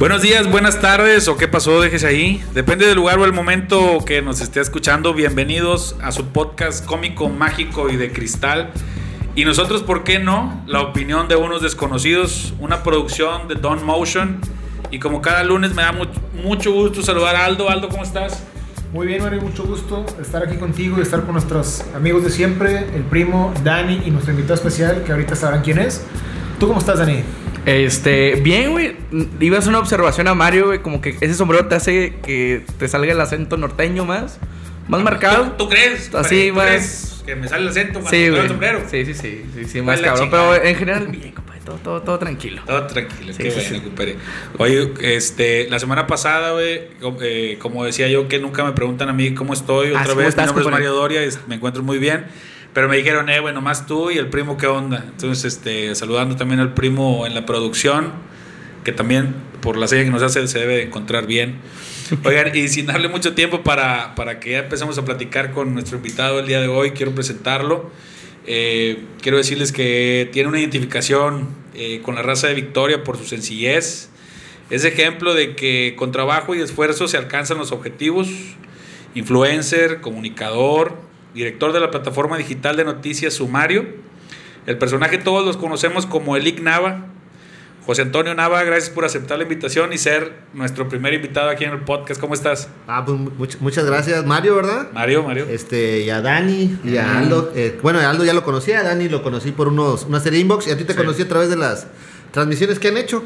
Buenos días, buenas tardes o qué pasó, déjese ahí. Depende del lugar o el momento que nos esté escuchando. Bienvenidos a su podcast cómico, mágico y de cristal. Y nosotros, ¿por qué no? La opinión de unos desconocidos, una producción de Don Motion. Y como cada lunes me da mucho, gusto saludar a Aldo. Aldo, ¿cómo estás? Muy bien, Mario, mucho gusto estar aquí contigo y estar con nuestros amigos de siempre, el primo Dani y nuestro invitado especial, que ahorita sabrán quién es. ¿Tú cómo estás, Dani? Este, bien, güey. Iba a hacer una observación a Mario, güey, como que ese sombrero te hace que te salga el acento norteño más, más marcado. ¿Tú, crees? Así, ¿Tú más- crees que me sale el acento cuando Sí, el sombrero? Sí, sí, sí, sí, más cabrón. Pero en general, bien, compadre, todo, todo, todo tranquilo. Todo tranquilo, Sí, qué sí, bueno, sí. compadre. Oye, este, la semana pasada, güey, eh, como decía yo, que nunca me preguntan a mí cómo estoy. Ah, Otra sí, ¿cómo vez, estás, mi nombre es? Mario Doria, es- me encuentro muy bien. Pero me dijeron, eh, bueno, más tú y el primo, ¿qué onda? Entonces, este, saludando también al primo en la producción, que también por la serie que nos hace se debe de encontrar bien. Oigan, y sin darle mucho tiempo para, para que ya empecemos a platicar con nuestro invitado el día de hoy, quiero presentarlo. Eh, quiero decirles que tiene una identificación eh, con la raza de Victoria por su sencillez. Es ejemplo de que con trabajo y esfuerzo se alcanzan los objetivos. Influencer, comunicador, director de la plataforma digital de noticias Sumario. El personaje todos los conocemos como Elic Nava. José Antonio Nava, gracias por aceptar la invitación y ser nuestro primer invitado aquí en el podcast. ¿Cómo estás? Ah, pues much- muchas gracias, Mario, ¿verdad? Mario, Mario. Este, y a Dani, y a Aldo. Eh, bueno, a Aldo ya lo conocía, a Dani lo conocí por unos, una serie inbox, y a ti te Sí. conocí a través de las transmisiones que han hecho.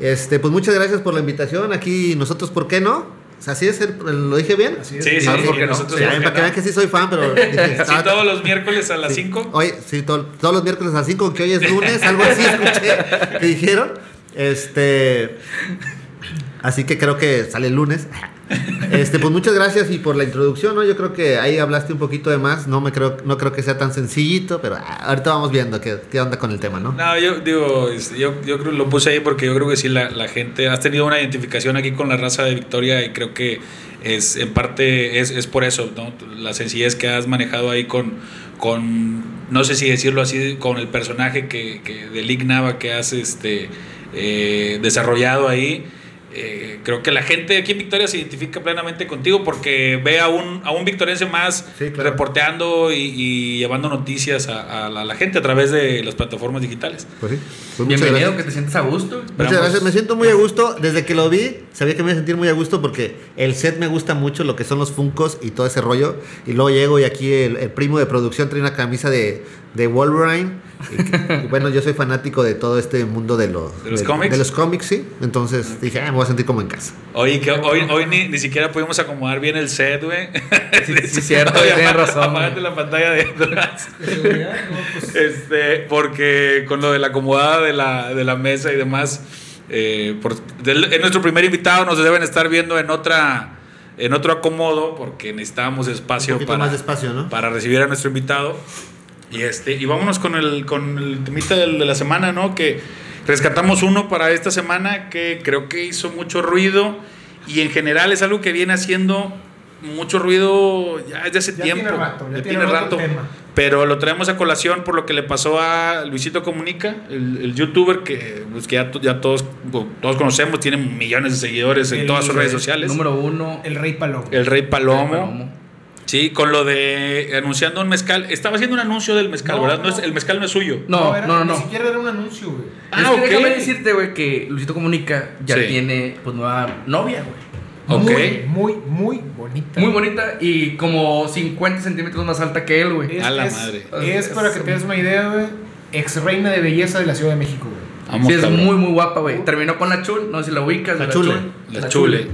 Este, pues muchas gracias por la invitación. Aquí nosotros, ¿por qué no? O sea, ¿Así es? el- ¿Lo dije bien? Así es. Sí, sí, sí, ¿por qué no? nosotros Sí, ¿por qué para que vean que sí soy fan, pero dije, Sí, todos los miércoles a las Sí. 5. Oye, sí, to- todos los miércoles a las 5, que hoy es lunes, algo así escuché que dijeron. Este. Así que creo que sale el lunes. Este, pues muchas gracias y por la introducción, ¿no? Yo creo que ahí hablaste un poquito de más. No me creo, no creo que sea tan sencillito, pero ah, ahorita vamos viendo qué, qué onda con el tema, ¿no? No, yo digo, yo, yo creo lo puse ahí porque yo creo que sí, la, la gente, has tenido una identificación aquí con la raza de Victoria y creo que es en parte es, es por eso, ¿no? La sencillez que has manejado ahí con, con no sé si decirlo así, con el personaje que, que de Lick Nava que has este, eh, desarrollado ahí. Eh, creo que la gente aquí en Victoria se identifica plenamente contigo porque ve a un, a un victoriense más Sí, claro. reporteando y, y llevando noticias a, a la, a la gente a través de las plataformas digitales. Pues sí. Pues Bienvenido, gracias. que te sientas a gusto. Muchas gracias, me siento muy a gusto. Desde que lo vi, sabía que me iba a sentir muy a gusto porque el set me gusta mucho, lo que son los funcos y todo ese rollo. Y luego llego y aquí el, el primo de producción trae una camisa de, de Wolverine. Y, y bueno, yo soy fanático de todo este mundo de los, ¿De los cómics? De los cómics, sí. Entonces dije, ah, me voy a sentir como en casa. Oye, que hoy, hoy ni, ni siquiera pudimos acomodar bien el set, güey. Sí, sí, cierto, tienes apá- razón, Apágate güey. la pantalla de atrás. ¿De seguridad? No, pues, Este, porque con lo de la acomodada de la, de la mesa y demás, eh, por, del- en nuestro primer invitado nos deben estar viendo en otra en otro acomodo porque necesitábamos espacio Un poquito para, más de espacio, ¿no? para recibir a nuestro invitado. Y este, y vámonos con el, con el temita del- de la semana, ¿no? Que rescatamos uno para esta semana que creo que hizo mucho ruido y en general es algo que viene haciendo mucho ruido ya desde hace Ya tiempo. tiene rato, ya Ya tiene rato tema. Pero lo traemos a colación por lo que le pasó a Luisito Comunica, el, el youtuber que, pues, que ya, ya todos, todos conocemos, tiene millones de seguidores en El- todas sus redes sociales. Número uno. el Rey Palomo. El Rey Palomo. Palomo. Sí, con lo de anunciando un mezcal. Estaba haciendo un anuncio del mezcal, No, ¿verdad? No no. es, el mezcal no es suyo. No, era- no, no, no. Ni siquiera era un anuncio, güey. Ah, es que ok. déjame decirte, güey, que Luisito Comunica ya Sí. tiene, pues, nueva novia, güey. Ok. Muy, muy, muy bonita. Muy bonita y como 50 centímetros más alta que él, güey. Es, A la es- madre. Es para que te des una idea, güey. Ex reina de belleza de la Ciudad de México, güey. Sí, es cabrón. muy, muy guapa, güey. Terminó con la Chul, no sé si la ubicas. La Chule. La Chule.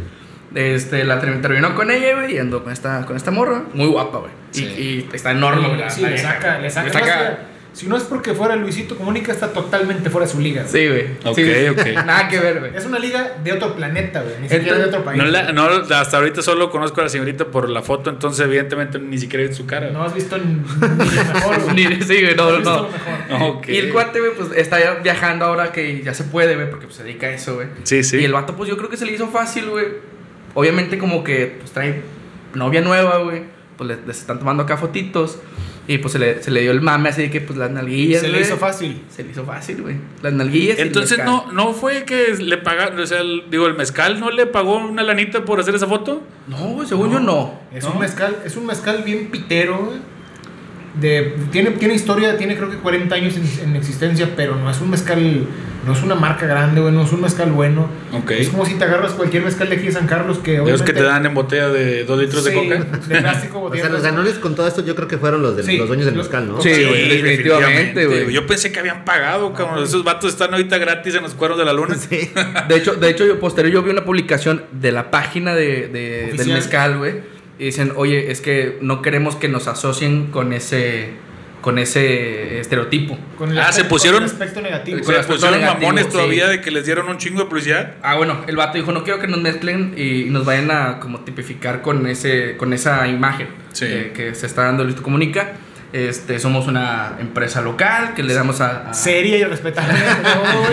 Este, la termi- terminó con ella, güey, y andó con esta, con esta morra. Muy guapa, güey. Y- Sí. Y, está enorme, güey. Sí, le saca, le saca. Le saca- Además, Si no es porque fuera Luisito Comunica, está totalmente fuera de su liga. güey. Sí, güey. Ok, Sí, sí. ok. Nada que ver, güey. Es una liga de otro planeta, güey. Ni Entonces, siquiera de otro país. No la- no, hasta ahorita solo conozco a la señorita por la foto, entonces evidentemente ni siquiera he visto su cara. No has visto ni, lo mejor, güey. Ni- sí, güey, no, no, mejor. Y el cuate, güey, pues está ya viajando ahora que ya se puede, güey, porque pues, se dedica a eso, güey. Sí, sí. Y el vato, pues yo creo que se le hizo fácil, güey. Obviamente, como que pues trae novia nueva, güey. Pues le- les están tomando acá fotitos. Y pues se le, se le dio el mame así de que pues las nalguillas. Se le hizo fácil. Se le hizo fácil, güey. Las nalguillas. y el Entonces no, no fue que le pagaron, o sea, el- digo, el mezcal no le pagó una lanita por hacer esa foto. No, güey, según yo no. Es ¿No? un mezcal, es un mezcal bien pitero, güey. De, tiene, tiene historia, tiene creo que 40 años en, en existencia, pero no es un mezcal, no es una marca grande, güey, no es un mezcal bueno. Ok. Es como si te agarras cualquier mezcal de aquí de San Carlos que De los que te dan en botella de dos litros Sí, de coca. de plástico, O sea, los de- ganones con todo esto yo creo que fueron los, Sí, los dueños del mezcal, ¿no? Sí, güey, definitivamente, güey. Yo pensé que habían pagado, cabrón. Esos vatos están ahorita gratis en los cuernos de la luna. Sí. De hecho, de hecho yo posterior yo vi una publicación de la página de, de- del mezcal, güey. Y dicen, oye, es que no queremos que nos asocien con ese con ese estereotipo. con el Ah, se aspecto- pusieron- con el aspecto negativo. Se el aspecto pusieron negativo, mamones sí. todavía de que les dieron un chingo de publicidad. Ah, bueno, el vato dijo, no quiero que nos mezclen y nos vayan a como tipificar con ese con esa imagen Sí. eh, que se está dando Listo Comunica. Este, somos una empresa local que le damos a... a- Seria y respetable. No,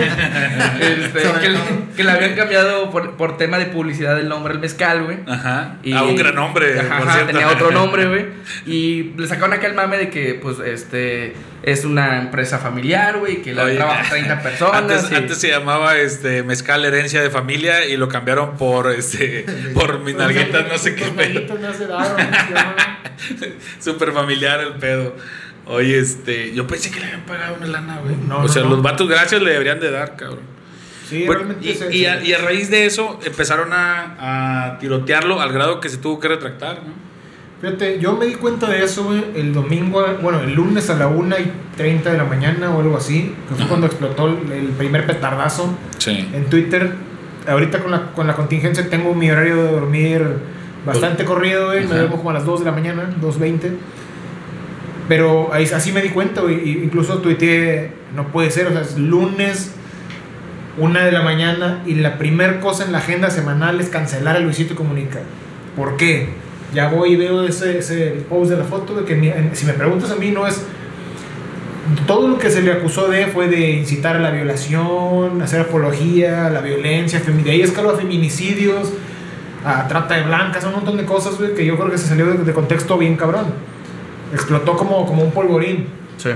este, que, le, que le habían cambiado por, por tema de publicidad el nombre al mezcal, güey. Ajá. Y- ah, un gran nombre, Ajá, por ajá, tenía otro nombre, güey. Y le sacaron acá el mame de que, pues, este, es una empresa familiar, güey, que la Oye, trabajan 30 personas. Antes, y- antes se llamaba este mezcal herencia de familia y lo cambiaron por este por mis nalguitas, no sé qué pedo. Súper familiar el pedo. Oye, este, yo pensé que le habían pagado una lana, güey. No, o no, sea, no. los vatos gracias le deberían de dar, cabrón. Sí, Bueno, realmente y, a, se- y a raíz de eso empezaron a, a tirotearlo al grado que se tuvo que retractar, ¿no? Fíjate, yo me di cuenta de eso, güey, el domingo, bueno, el lunes a la 1 y 30 de la mañana o algo así, que fue cuando explotó el, primer petardazo Sí. en Twitter. Ahorita con la, con la contingencia tengo mi horario de dormir bastante corrido, güey, me duermo como a las 2 de la mañana, 2.20. Pero ahí, así me di cuenta, güey, incluso tuiteé, no puede ser, o sea, es lunes, 1 de la mañana, y la primer cosa en la agenda semanal es cancelar a Luisito Comunica. ¿Por qué? Ya voy y veo ese, ese post de la foto, de que en- si me preguntas a mí no es... Todo lo que se le acusó de fue de incitar a la violación, hacer apología, a la violencia, de ahí escaló a feminicidios, a trata de blancas, a un montón de cosas, güey, que yo creo que se salió de, de contexto bien cabrón. Explotó como, como un polvorín. Sí.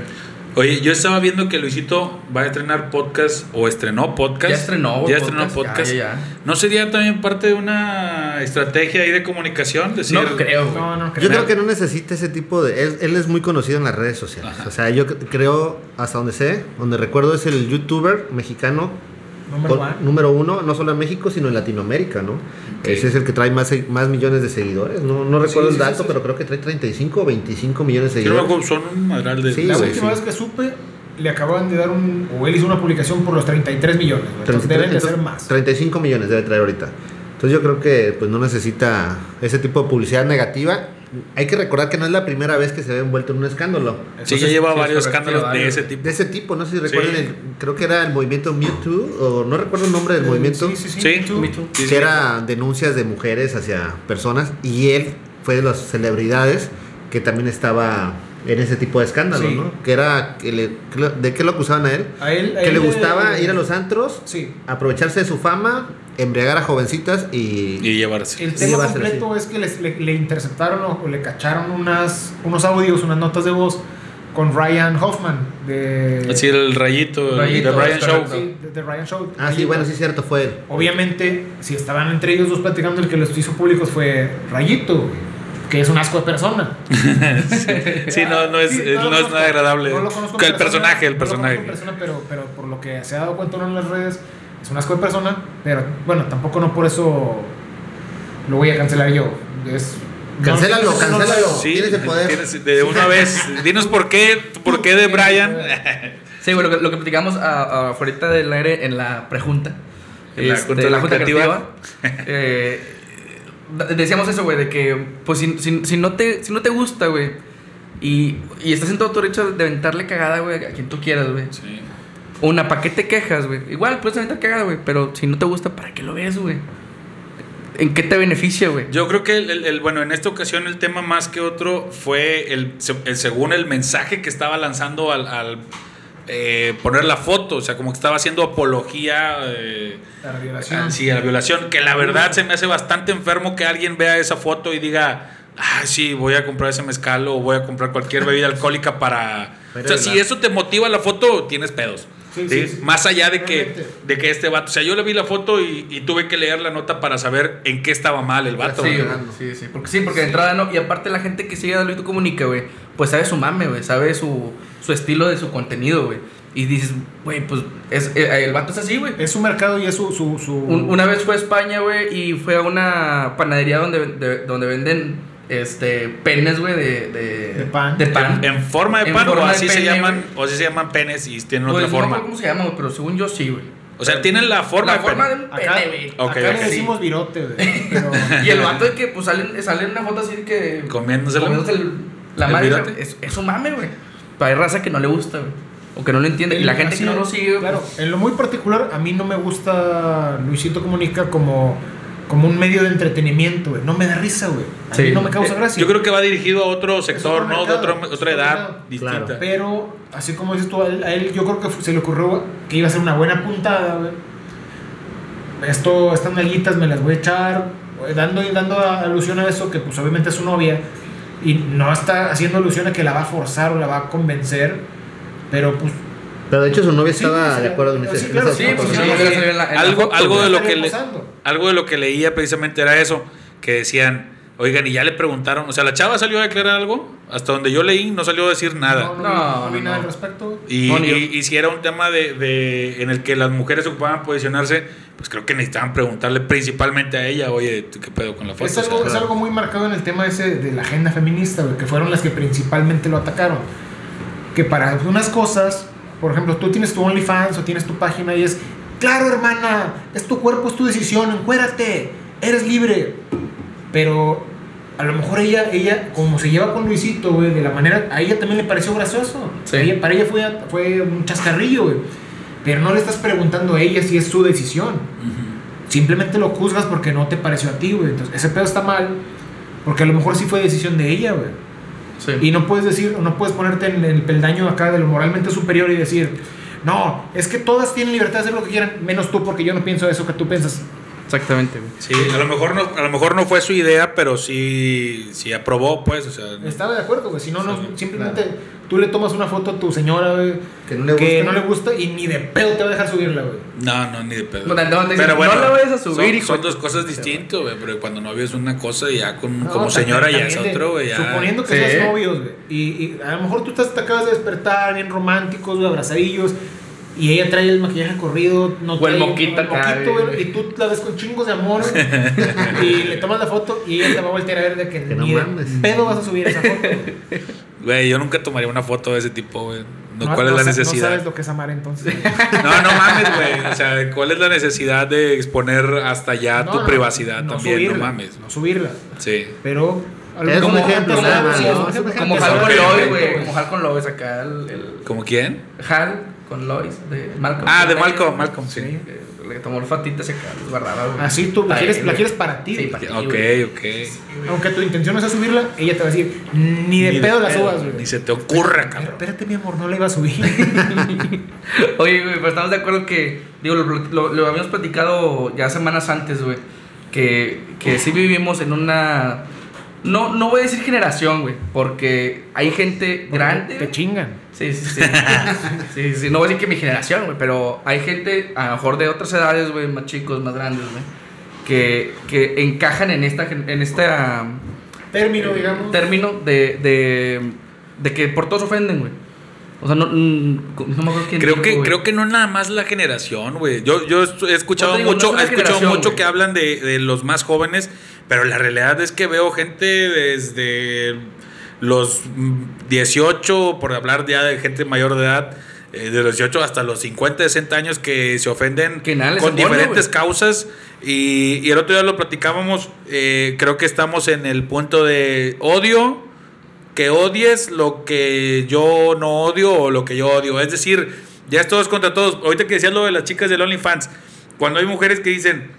Oye, yo estaba viendo que Luisito va a estrenar podcast o estrenó podcast. Ya estrenó, Ya estrenó podcast. podcast. Ya, ya, ya. ¿No sería también parte de una estrategia ahí de comunicación? Decir, No creo. No, no, Yo creo que no necesita ese tipo de... Él, él es muy conocido en las redes sociales. Ajá. O sea, yo cre- creo, hasta donde sé, donde recuerdo es el youtuber mexicano Número con- one. número uno, no solo en México, sino en Latinoamérica, ¿no? Ese es el que trae más, más millones de seguidores. No, no recuerdo Sí, el sí, dato, sí, sí. pero creo que trae 35 o 25 millones de Yo creo seguidores. que son un madral de. Sí, La última sí. vez que supe, le acababan de dar un. O él hizo una publicación por los 33 millones. Entonces 33, deben de ser más. 35 millones debe traer ahorita. Entonces yo creo que pues no necesita ese tipo de publicidad negativa. Hay que recordar que no es la primera vez que se ve envuelto en un escándalo. Sí, ya Entonces, lleva varios escándalos de ese tipo. De ese tipo, no sé si recuerdan, Sí. el- creo que era el movimiento Mewtwo, o no recuerdo el nombre del movimiento, Sí, sí, sí. Sí. Me too. Sí, que sí. era denuncias de mujeres hacia personas, y él fue de las celebridades que también estaba en ese tipo de escándalo, Sí. ¿no? Que era, que le- que lo- ¿de qué lo acusaban a él? A él, a Que él le gustaba ir a los antros, Sí. aprovecharse de su fama, embriagar a jovencitas y... Y llevarse. El tema completo es que les- le, le interceptaron o, le cacharon unas, unos audios, unas notas de voz con Ryan Hoffman de, Así el rayito, Rayito, de es Show. sí, de, de Ryan Show. Ah, sí, bueno, sí es cierto, fue él. Obviamente, si estaban entre ellos dos platicando, el que los hizo públicos fue Rayito, güey, que es un asco de persona. Sí, no, no es, Sí, no es nada agradable. No lo conozco el persona, personaje, el no lo conozco personaje. persona, pero, pero por lo que se ha dado cuenta uno en las redes, es un asco de persona. Pero bueno, tampoco no por eso lo voy a cancelar yo. Es, Cancélalo, cancélalo. Sí, Tienes el poder. tienes- de una vez. Dinos por qué, por qué de Brian. Sí, bueno, lo que, lo que platicamos a, a- afuera del aire en la prejunta. En la este, la junta creativa. creativa. eh, decíamos eso, güey, de que, pues, si, si- si no, te, si no te gusta, güey, y, y estás en todo tu derecho de aventarle cagada, güey, a quien tú quieras, güey. Sí. Una, ¿para qué te quejas, güey? Igual puedes aventar cagada, güey, pero si no te gusta, ¿para qué lo ves, güey? ¿En qué te beneficia, güey? Yo creo que, el, el- el- bueno, en esta ocasión el tema más que otro fue el, según el mensaje que estaba lanzando al, al, eh, poner la foto, o sea, como que estaba haciendo apología eh, La violación. a, sí, a la violación, que la verdad se me hace bastante enfermo que alguien vea esa foto y diga, ah, sí, voy a comprar ese mezcal o voy a comprar cualquier bebida alcohólica para... O sea, si la- eso te motiva la foto, tienes pedos. Sí, ¿sí? sí, sí. Más allá de que, de que este vato, o sea, yo le vi la foto y, y tuve que leer la nota para saber en qué estaba mal el vato. Sí, sí, sí. Porque sí, porque de entrada no. Y aparte la gente que sigue a Luisito Comunica, güey, pues sabe su mame, güey. Sabe su, su estilo de su contenido, güey. Y dices, güey, pues es, eh, el vato es así, güey. Es su mercado y es su. su, su- Un- una vez fue a España, güey, y fue a una panadería donde, de- donde venden este penes, güey, de, de, De pan. De pan. En forma de En pan o forma así se llaman, o así se llaman penes y tienen Pues, otra no forma. acuerdo cómo se llama, güey, pero según yo sí, güey. O sea, tienen la forma La de forma de un Acá, pene, güey. Acá ok. le decimos virote, güey. Pero, Y el vato de que pues sale, sale una foto así de que. Comiéndosela. comiéndose el- la ¿El madre. virote? Es, es un mame, güey. Pero hay raza que no le gusta, güey. O que no lo entiende. Y la gente Así que no lo sigue, Claro, pues, en lo muy particular, a mí no me gusta Luisito Comunica como, como un medio de entretenimiento, güey. No me da risa, güey. A mí no me causa gracia. Yo creo que va dirigido a otro sector, ¿no? De otro- otra edad mercado. distinta. Claro. Pero, así como dices tú, a él, a él yo creo que se le ocurrió que iba a ser una buena puntada, güey. Esto, estas nalguitas me las voy a echar, dando, dando a- alusión a eso, que pues obviamente es su novia, y no está haciendo alusión a que la va a forzar o la va a convencer, pero pues... Pero de hecho su novia estaba sí, de acuerdo en ese Algo- de lo que le-. Algo de lo que leía precisamente era eso, que decían, oigan, y ya le preguntaron, o sea, la chava salió a declarar algo, hasta donde yo leí no salió a decir nada. No, no, No, no vi no, nada al respecto. Y, y- y si era un tema de, de- en el que las mujeres ocupaban posicionarse, pues creo que necesitaban preguntarle principalmente a ella, oye, ¿tú ¿qué pedo con la foto? Es O sea, algo, es algo muy marcado en el tema ese de la agenda feminista, que fueron las que principalmente lo atacaron. Que para unas cosas, por ejemplo, tú tienes tu OnlyFans o tienes tu página y es, claro, hermana, es tu cuerpo, es tu decisión, encuérate, eres libre. Pero a lo mejor ella, ella como se lleva con Luisito, güey, de la manera, a ella también le pareció gracioso. Sí. Ella- para ella fue, fue un chascarrillo, güey. Pero no le estás preguntando a ella si es su decisión ujú. simplemente lo juzgas porque no te pareció a ti, güey. Entonces, ese pedo está mal, porque a lo mejor sí fue decisión de ella, güey. Y no puedes decir, no puedes ponerte en el peldaño acá de lo moralmente superior y decir, no, es que todas tienen libertad de hacer lo que quieran, menos tú, porque yo no pienso eso que tú piensas. Exactamente, güey. Sí, a lo mejor no, a lo mejor no fue su idea, pero sí, sí aprobó, pues, o sea, Estaba de acuerdo, güey. Si no, no, Sí, simplemente tú le tomas una foto a tu señora, güey, Que no le que gusta. no le gusta y ni de pedo te va a dejar subirla, güey. no, no, ni de pedo. No, pero bueno, no la vayas a subir, son, hijo son de dos cosas distintas, güey, pero cuando novio es una cosa y ya con, No, como también- señora ya es también de- otro, güey, ya. Suponiendo que Sí. seas novios, güey. Y, y a lo mejor tú estás, te acabas de despertar bien románticos, güey, abrazadillos. Y ella trae el maquillaje corrido, no O el trae moquito el moquito, y tú la ves con chingos de amor y le tomas la foto y ella te va a voltear a ver de que, Que no ni mames. pedo vas a subir esa foto. güey. Yo nunca tomaría una foto de ese tipo, güey. No, No- ¿Cuál no es la sa- No necesidad? sabes lo que es amar entonces. No, no mames, güey. O sea, ¿cuál es la necesidad de exponer hasta allá No, tu no, privacidad no también? subirla, no mames. No subirla. Sí. Pero. a lo Es un mejor- ejemplo. Como Hal con Lois, güey. Como Hal con Lois acá. El, el- ¿Como quién? Hal con Lois de Malcolm. Ah, de Malcolm, Malcolm, sí. Sí. que Le tomó olfatitas acá, los guardaba, güey. Así tú la Ay, quieres, la quieres para ti. Sí, para ti, Ok, güey. ok. Aunque tu intención no sea subirla, ella te va a decir, ni de Ni pedo la pedo, subas, güey. Ni se te ocurra, Pero cabrón. espérate, mi amor, no la iba a subir. Oye, güey, pero estamos de acuerdo que, digo, lo, lo- lo habíamos platicado ya semanas antes, güey, que, que sí vivimos en una, no, no voy a decir generación, güey, porque hay gente grande. Te chingan. Sí, sí, sí. sí, sí, no voy a decir que mi generación, güey, pero hay gente, a lo mejor de otras edades, güey, más chicos, más grandes, güey, que, que encajan en esta, gen- en esta Término, eh, digamos. término de, de, de que por todos ofenden, güey. O sea, no, mm, no me acuerdo quién Creo dijo, que, güey. creo que no nada más la generación, güey. Yo, yo he escuchado no mucho, es he escuchado mucho que hablan de, de los más jóvenes, pero la realidad es que veo gente desde los mm, 18, por hablar ya de gente mayor de edad, eh, de los 18 hasta los 50, 60 años que se ofenden Que con diferentes causas. Y, y el otro día lo platicábamos, eh, creo que estamos en el punto de odio que odies lo que yo no odio o lo que yo odio. Es decir, ya es todos contra todos. Ahorita que decías lo de las chicas del OnlyFans, cuando hay mujeres que dicen,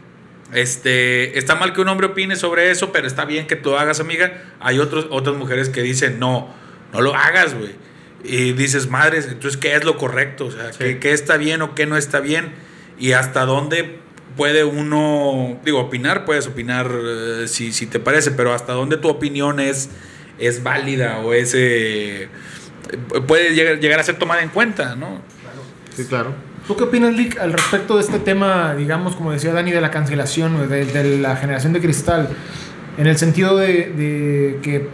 este, está mal que un hombre opine sobre eso, pero está bien que tú hagas, amiga. Hay otros, otras mujeres que dicen, no, no lo hagas, güey. Y dices, madres, entonces, ¿qué es lo correcto? O sea, ¿qué, qué está bien o qué no está bien? Y hasta dónde puede uno, digo, opinar, puedes opinar eh, si, si te parece, pero hasta dónde tu opinión es, es válida o es... eh, puede llegar, llegar a ser tomada en cuenta, ¿no? Sí, claro. ¿Tú qué opinas, Lick, al respecto de este tema, digamos, como decía Dani, de la cancelación, de, de la generación de cristal? En el sentido de, de que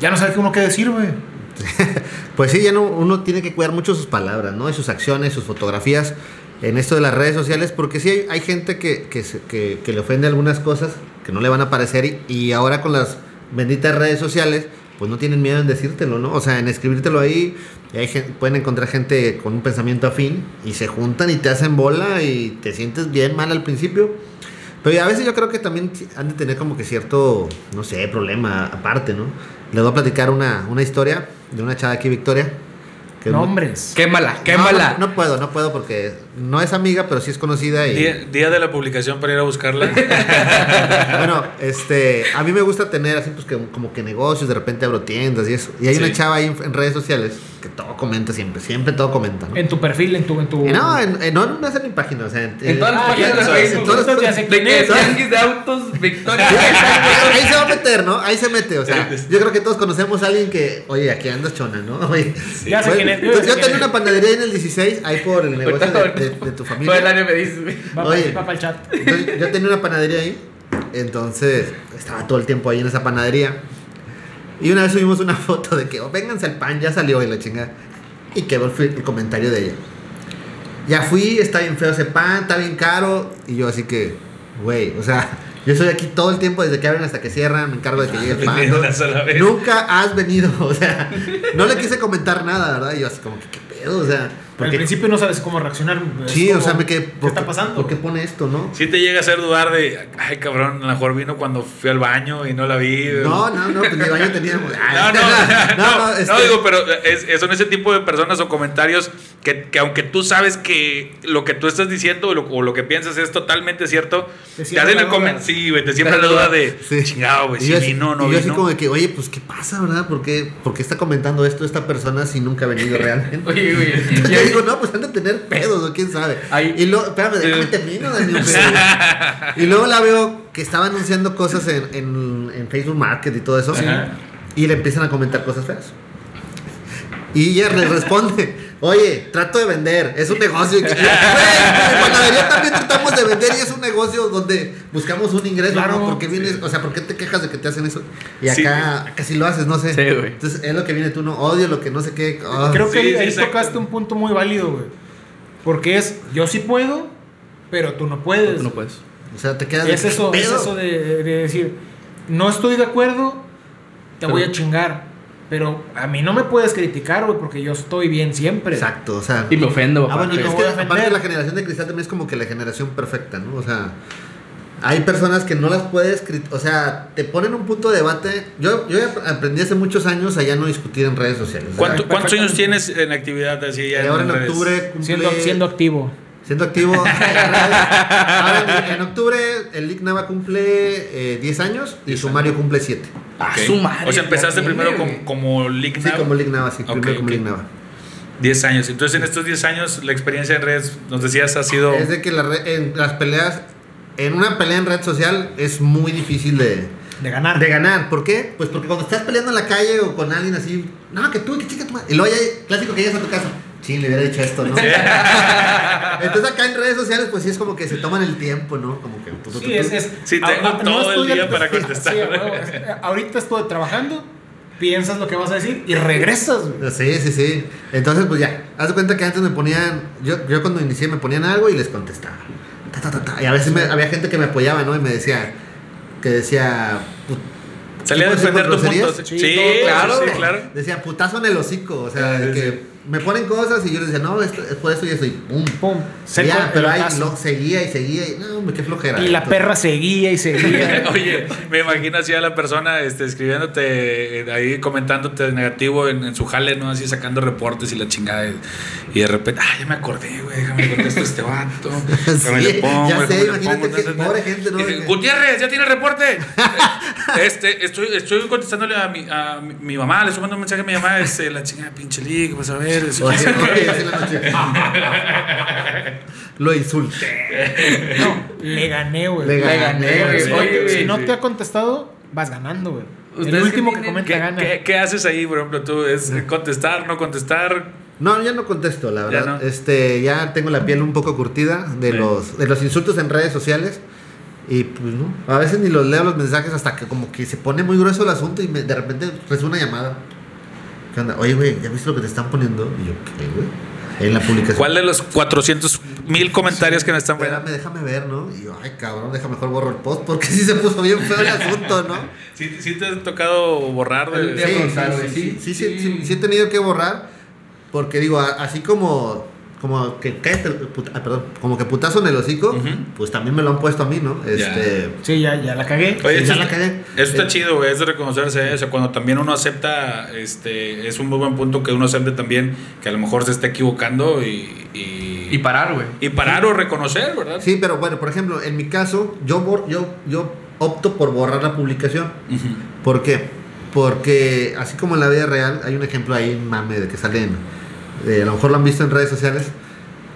ya no sabe uno qué decir, güey. Pues sí, ya no, uno tiene que cuidar mucho sus palabras, ¿no? Y sus acciones, sus fotografías en esto de las redes sociales, porque sí hay, hay gente que, que, se- que- que le ofende algunas cosas que no le van a parecer y, y ahora con las benditas redes sociales, pues no tienen miedo en decírtelo, ¿no? O sea, en escribírtelo ahí, pueden encontrar gente con un pensamiento afín y se juntan y te hacen bola y te sientes bien mal al principio. Pero a veces yo creo que también han de tener como que cierto, no sé, problema aparte, ¿no? Les voy a platicar una, una historia de una chava aquí, Victoria. Que Nombres. Quémala, No, quémala. No, no puedo, no puedo porque no es amiga, pero sí es conocida y... Día, día de la publicación para ir a buscarla. bueno, este, a mí me gusta tener así pues que, como que negocios, de repente abro tiendas y eso. Y hay Sí. una chava ahí en, en redes sociales que todo comenta siempre, siempre todo comenta, ¿no? En tu perfil, en tu... En tu... Y no, en, en- no, no es en mi página, o sea, en, En todas las páginas de Facebook. De quién que es. tianguis de autos, Victoria. ahí, ahí se va a meter, ¿no? Ahí se mete, o sea, yo creo que todos conocemos a alguien que, oye, aquí andas chona, ¿no? Oye, Ya sé Bueno, quién es. pues yo tenía una panadería ahí en el 16, ahí por el negocio de, Ahorita- de- de tu Todo el familia. año me dices, Oye. pa- va para el chat. Yo tenía una panadería ahí, entonces estaba todo el tiempo ahí en esa panadería. Y una vez subimos una foto de que, oh, vénganse al pan, ya salió y la chingada. Y quedó el, el comentario de ella. Ya fui, está bien feo ese pan, está bien caro. Y yo así que, güey, o sea, yo estoy aquí todo el tiempo desde que abren hasta que cierran, me encargo de que llegue el pan. Nunca has venido, o sea, no le quise comentar nada, ¿verdad? Y yo así como que, ¿qué pedo? O sea, Al principio no sabes cómo reaccionar. Sí, o sea, me quedé, ¿Qué ¿por está pasando? ¿Por qué pone esto, no? Si te llega a hacer dudar de, ay cabrón, a lo mejor vino cuando fui al baño y no la vi. No, no, no, pues ni baño teníamos. No, no, no, no, este- no, digo, pero es, son ese tipo de personas o comentarios que, que aunque tú sabes que lo que tú estás diciendo o lo, o lo que piensas es totalmente cierto, Te hacen la el comentario, sí, güey, te siembra Te la da duda de, Sí. chingado, güey, Y si vino o no y yo así vino. como de que, oye, pues, ¿qué pasa, verdad? ¿Por qué, por qué está comentando esto esta persona si nunca ha venido realmente? Oye, güey. Digo, no, pues han de tener pedos, o quién sabe. Ahí- Y luego, espérame, déjame termino. Y luego la veo que estaba anunciando cosas en, en, en Facebook Market y todo eso. Ajá. Y le empiezan a comentar cosas feas. Y ella le responde, oye, trato de vender, es un negocio. Y- Güey, en panadería también tratamos de vender y es un negocio donde buscamos un ingreso, Claro. ¿no? Porque vienes, o sea, ¿por qué te quejas de que te hacen eso? Y Sí. acá, sí lo haces, no sé. Sí, güey. Entonces es lo que viene tú, no odio lo que no sé qué. ah. Creo que Sí, ahí, ahí tocaste un punto muy válido, güey. Porque es, yo sí puedo, pero tú no puedes. Tú no puedes. O sea, te quedas de Es ¿qué eso, es pedo? eso de, de decir, no estoy de acuerdo, te Pero- voy a chingar. Pero a mí no me puedes criticar, güey, porque yo estoy bien siempre. Exacto, o sea. Y me ofendo, Ah, bueno, y es que aparte la generación de cristal también es como que la generación perfecta, ¿no? O sea, hay personas que no las puedes, crit- o sea, te ponen un punto de debate. Yo, yo ya aprendí hace muchos años a ya no discutir en redes sociales. ¿Cuánto- ¿Cuántos años tienes en actividad así ya eh, ahora en redes? octubre cumple, Siendo, siendo activo. Siendo activo. ahora en, octubre el Lick Nava cumple eh, 10 años y Sumario cumple 7. Ah, Ok. su madre. O sea, empezaste primero como, como League Sí, Now, como Lick Nava, sí, Ok, primero como ok. Lick Nava. 10 años. Entonces, en estos 10 años, la experiencia en redes, nos decías, ha sido... Es de que la re- en las peleas, en una pelea en red social es muy difícil de, De ganar. de ganar. ¿Por qué? Pues porque cuando estás peleando en la calle o con alguien así, no, que tú, que chica tu madre. Y luego ya, hay- clásico que llegas a tu casa, sí, le hubiera dicho esto, ¿no? Entonces acá en redes sociales, pues sí es como que se toman el tiempo, ¿no? Como que. tu, tu, tu, Sí, es, tu. es- Sí, tengo ah, ah, todo el estoy- día para contestar. Sí, es- ahorita estoy trabajando, piensas lo que vas a decir y regresas, güey. Sí, sí, sí. Entonces, pues ya, haz de cuenta que antes me ponían, yo, yo cuando inicié me ponían algo y les contestaba. Ta, ta, ta, ta. Y a veces me- había gente que me apoyaba, ¿no? Y me decía, que decía, Salía a ¿Sí puedo defender tu punto. Sí, Sí, todo, claro, sí, claro. decía putazo en el hocico. O sea, Sí, de sí. que me ponen cosas y yo les decía, no, esto, es por eso y eso. Y pum. Pum. Ya, pero ahí lo, seguía y seguía y no, qué flojera. Y la Entonces, perra seguía y seguía. Oye, me imagino así a la persona este, escribiéndote, eh, ahí comentándote negativo en, en su jale, ¿no? Así sacando reportes y la chingada. Y, y de repente, ah, ya me acordé, güey, déjame contesto a este vato. Sí, le pongo, ya sé, imagínate pongo, que pobre gente, ¿no? Y, Gutiérrez, ya tiene reporte. Este, estoy, estoy contestándole a mi, a mi, mi mamá, le estoy mandando un mensaje a mi mamá, este, la chingada pinche liga, pues a ver, Lo insulté. No, le gané, güey. Le Le gané, güey. Si, Oye, no, si güey. no te ha contestado, vas ganando, güey. El ¿Ustedes último qué que tienen? comenta ¿Qué, gana. qué- qué haces ahí, por ejemplo, tú? ¿Es contestar, no contestar? No, ya no contesto, la Ya verdad. no. Este, ya tengo la piel un poco curtida de Sí. los de los insultos en redes sociales. Y pues no, a veces ni los leo los mensajes hasta que como que se pone muy grueso el asunto y me- de repente recibo una llamada. ¿Qué onda? Oye, güey, ¿ya viste lo que te están poniendo? Y yo, ¿qué, güey? En la publicación. ¿Cuál de los 400 mil comentarios que me están Espérame, déjame ver, ¿no? Y yo, ay, cabrón, deja mejor borro el post porque sí se puso bien feo el asunto, ¿no? ¿Sí, sí te ha tocado borrar de, Sí, sí, güey, sí, sí, sí, sí, sí. sí, sí he tenido que borrar porque digo, así como como que cállate, ah, perdón, como que putazo en el hocico, pues también me lo han puesto a mí, ¿no? Ya. Este, Sí, ya, ya la cagué. Oye, Sí, eso, ya la está, cagué. eso está Eh, chido, güey, es de reconocerse. ¿eh? O sea, cuando también uno acepta, este, es un muy buen punto que uno acepte también que a lo mejor se está equivocando y, y, Y parar, güey. y parar o reconocer, ¿verdad? sí, pero bueno, por ejemplo, en mi caso, yo bor- yo yo opto por borrar la publicación. ¿Por qué? Porque así como en la vida real, hay un ejemplo ahí, mame, de que salen, eh, a lo mejor lo han visto en redes sociales,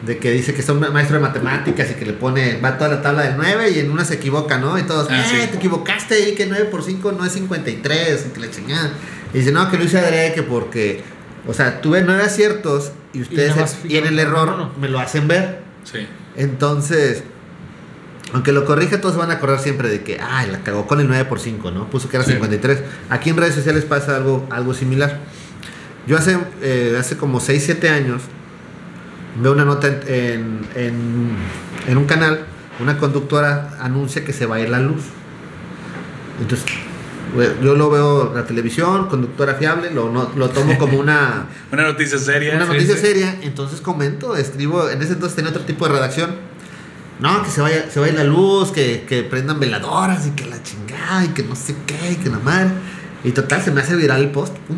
de que dice que es un maestro de matemáticas y que le pone, va toda la tabla del 9 y en una se equivoca, ¿no? Y todos, Ah, eh, sí. te equivocaste ahí, que 9 por 5 no es 53, y que le chingada. Y dice, no, que lo hice adrede, que porque, o sea, tuve 9 aciertos y ustedes, y en el error me lo hacen ver. Sí. Entonces, aunque lo corrija, todos van a acordar siempre de que, ay, la cagó con el 9 por 5, ¿no? Puso que era Sí. 53. Aquí en redes sociales pasa algo, algo similar. Yo hace, eh, hace como 6, 7 años veo una nota en, en, en- en un canal, una conductora anuncia que se va a ir la luz. Entonces, yo lo veo en la televisión, conductora fiable, lo, no- lo tomo como una... Una noticia seria. Una noticia sí. seria, entonces comento, escribo, en ese entonces tenía otro tipo de redacción. No, que se vaya, se vaya la luz, que, que prendan veladoras y que la chingada y que no sé qué y que la madre. Y total, se me hace viral el post. pum.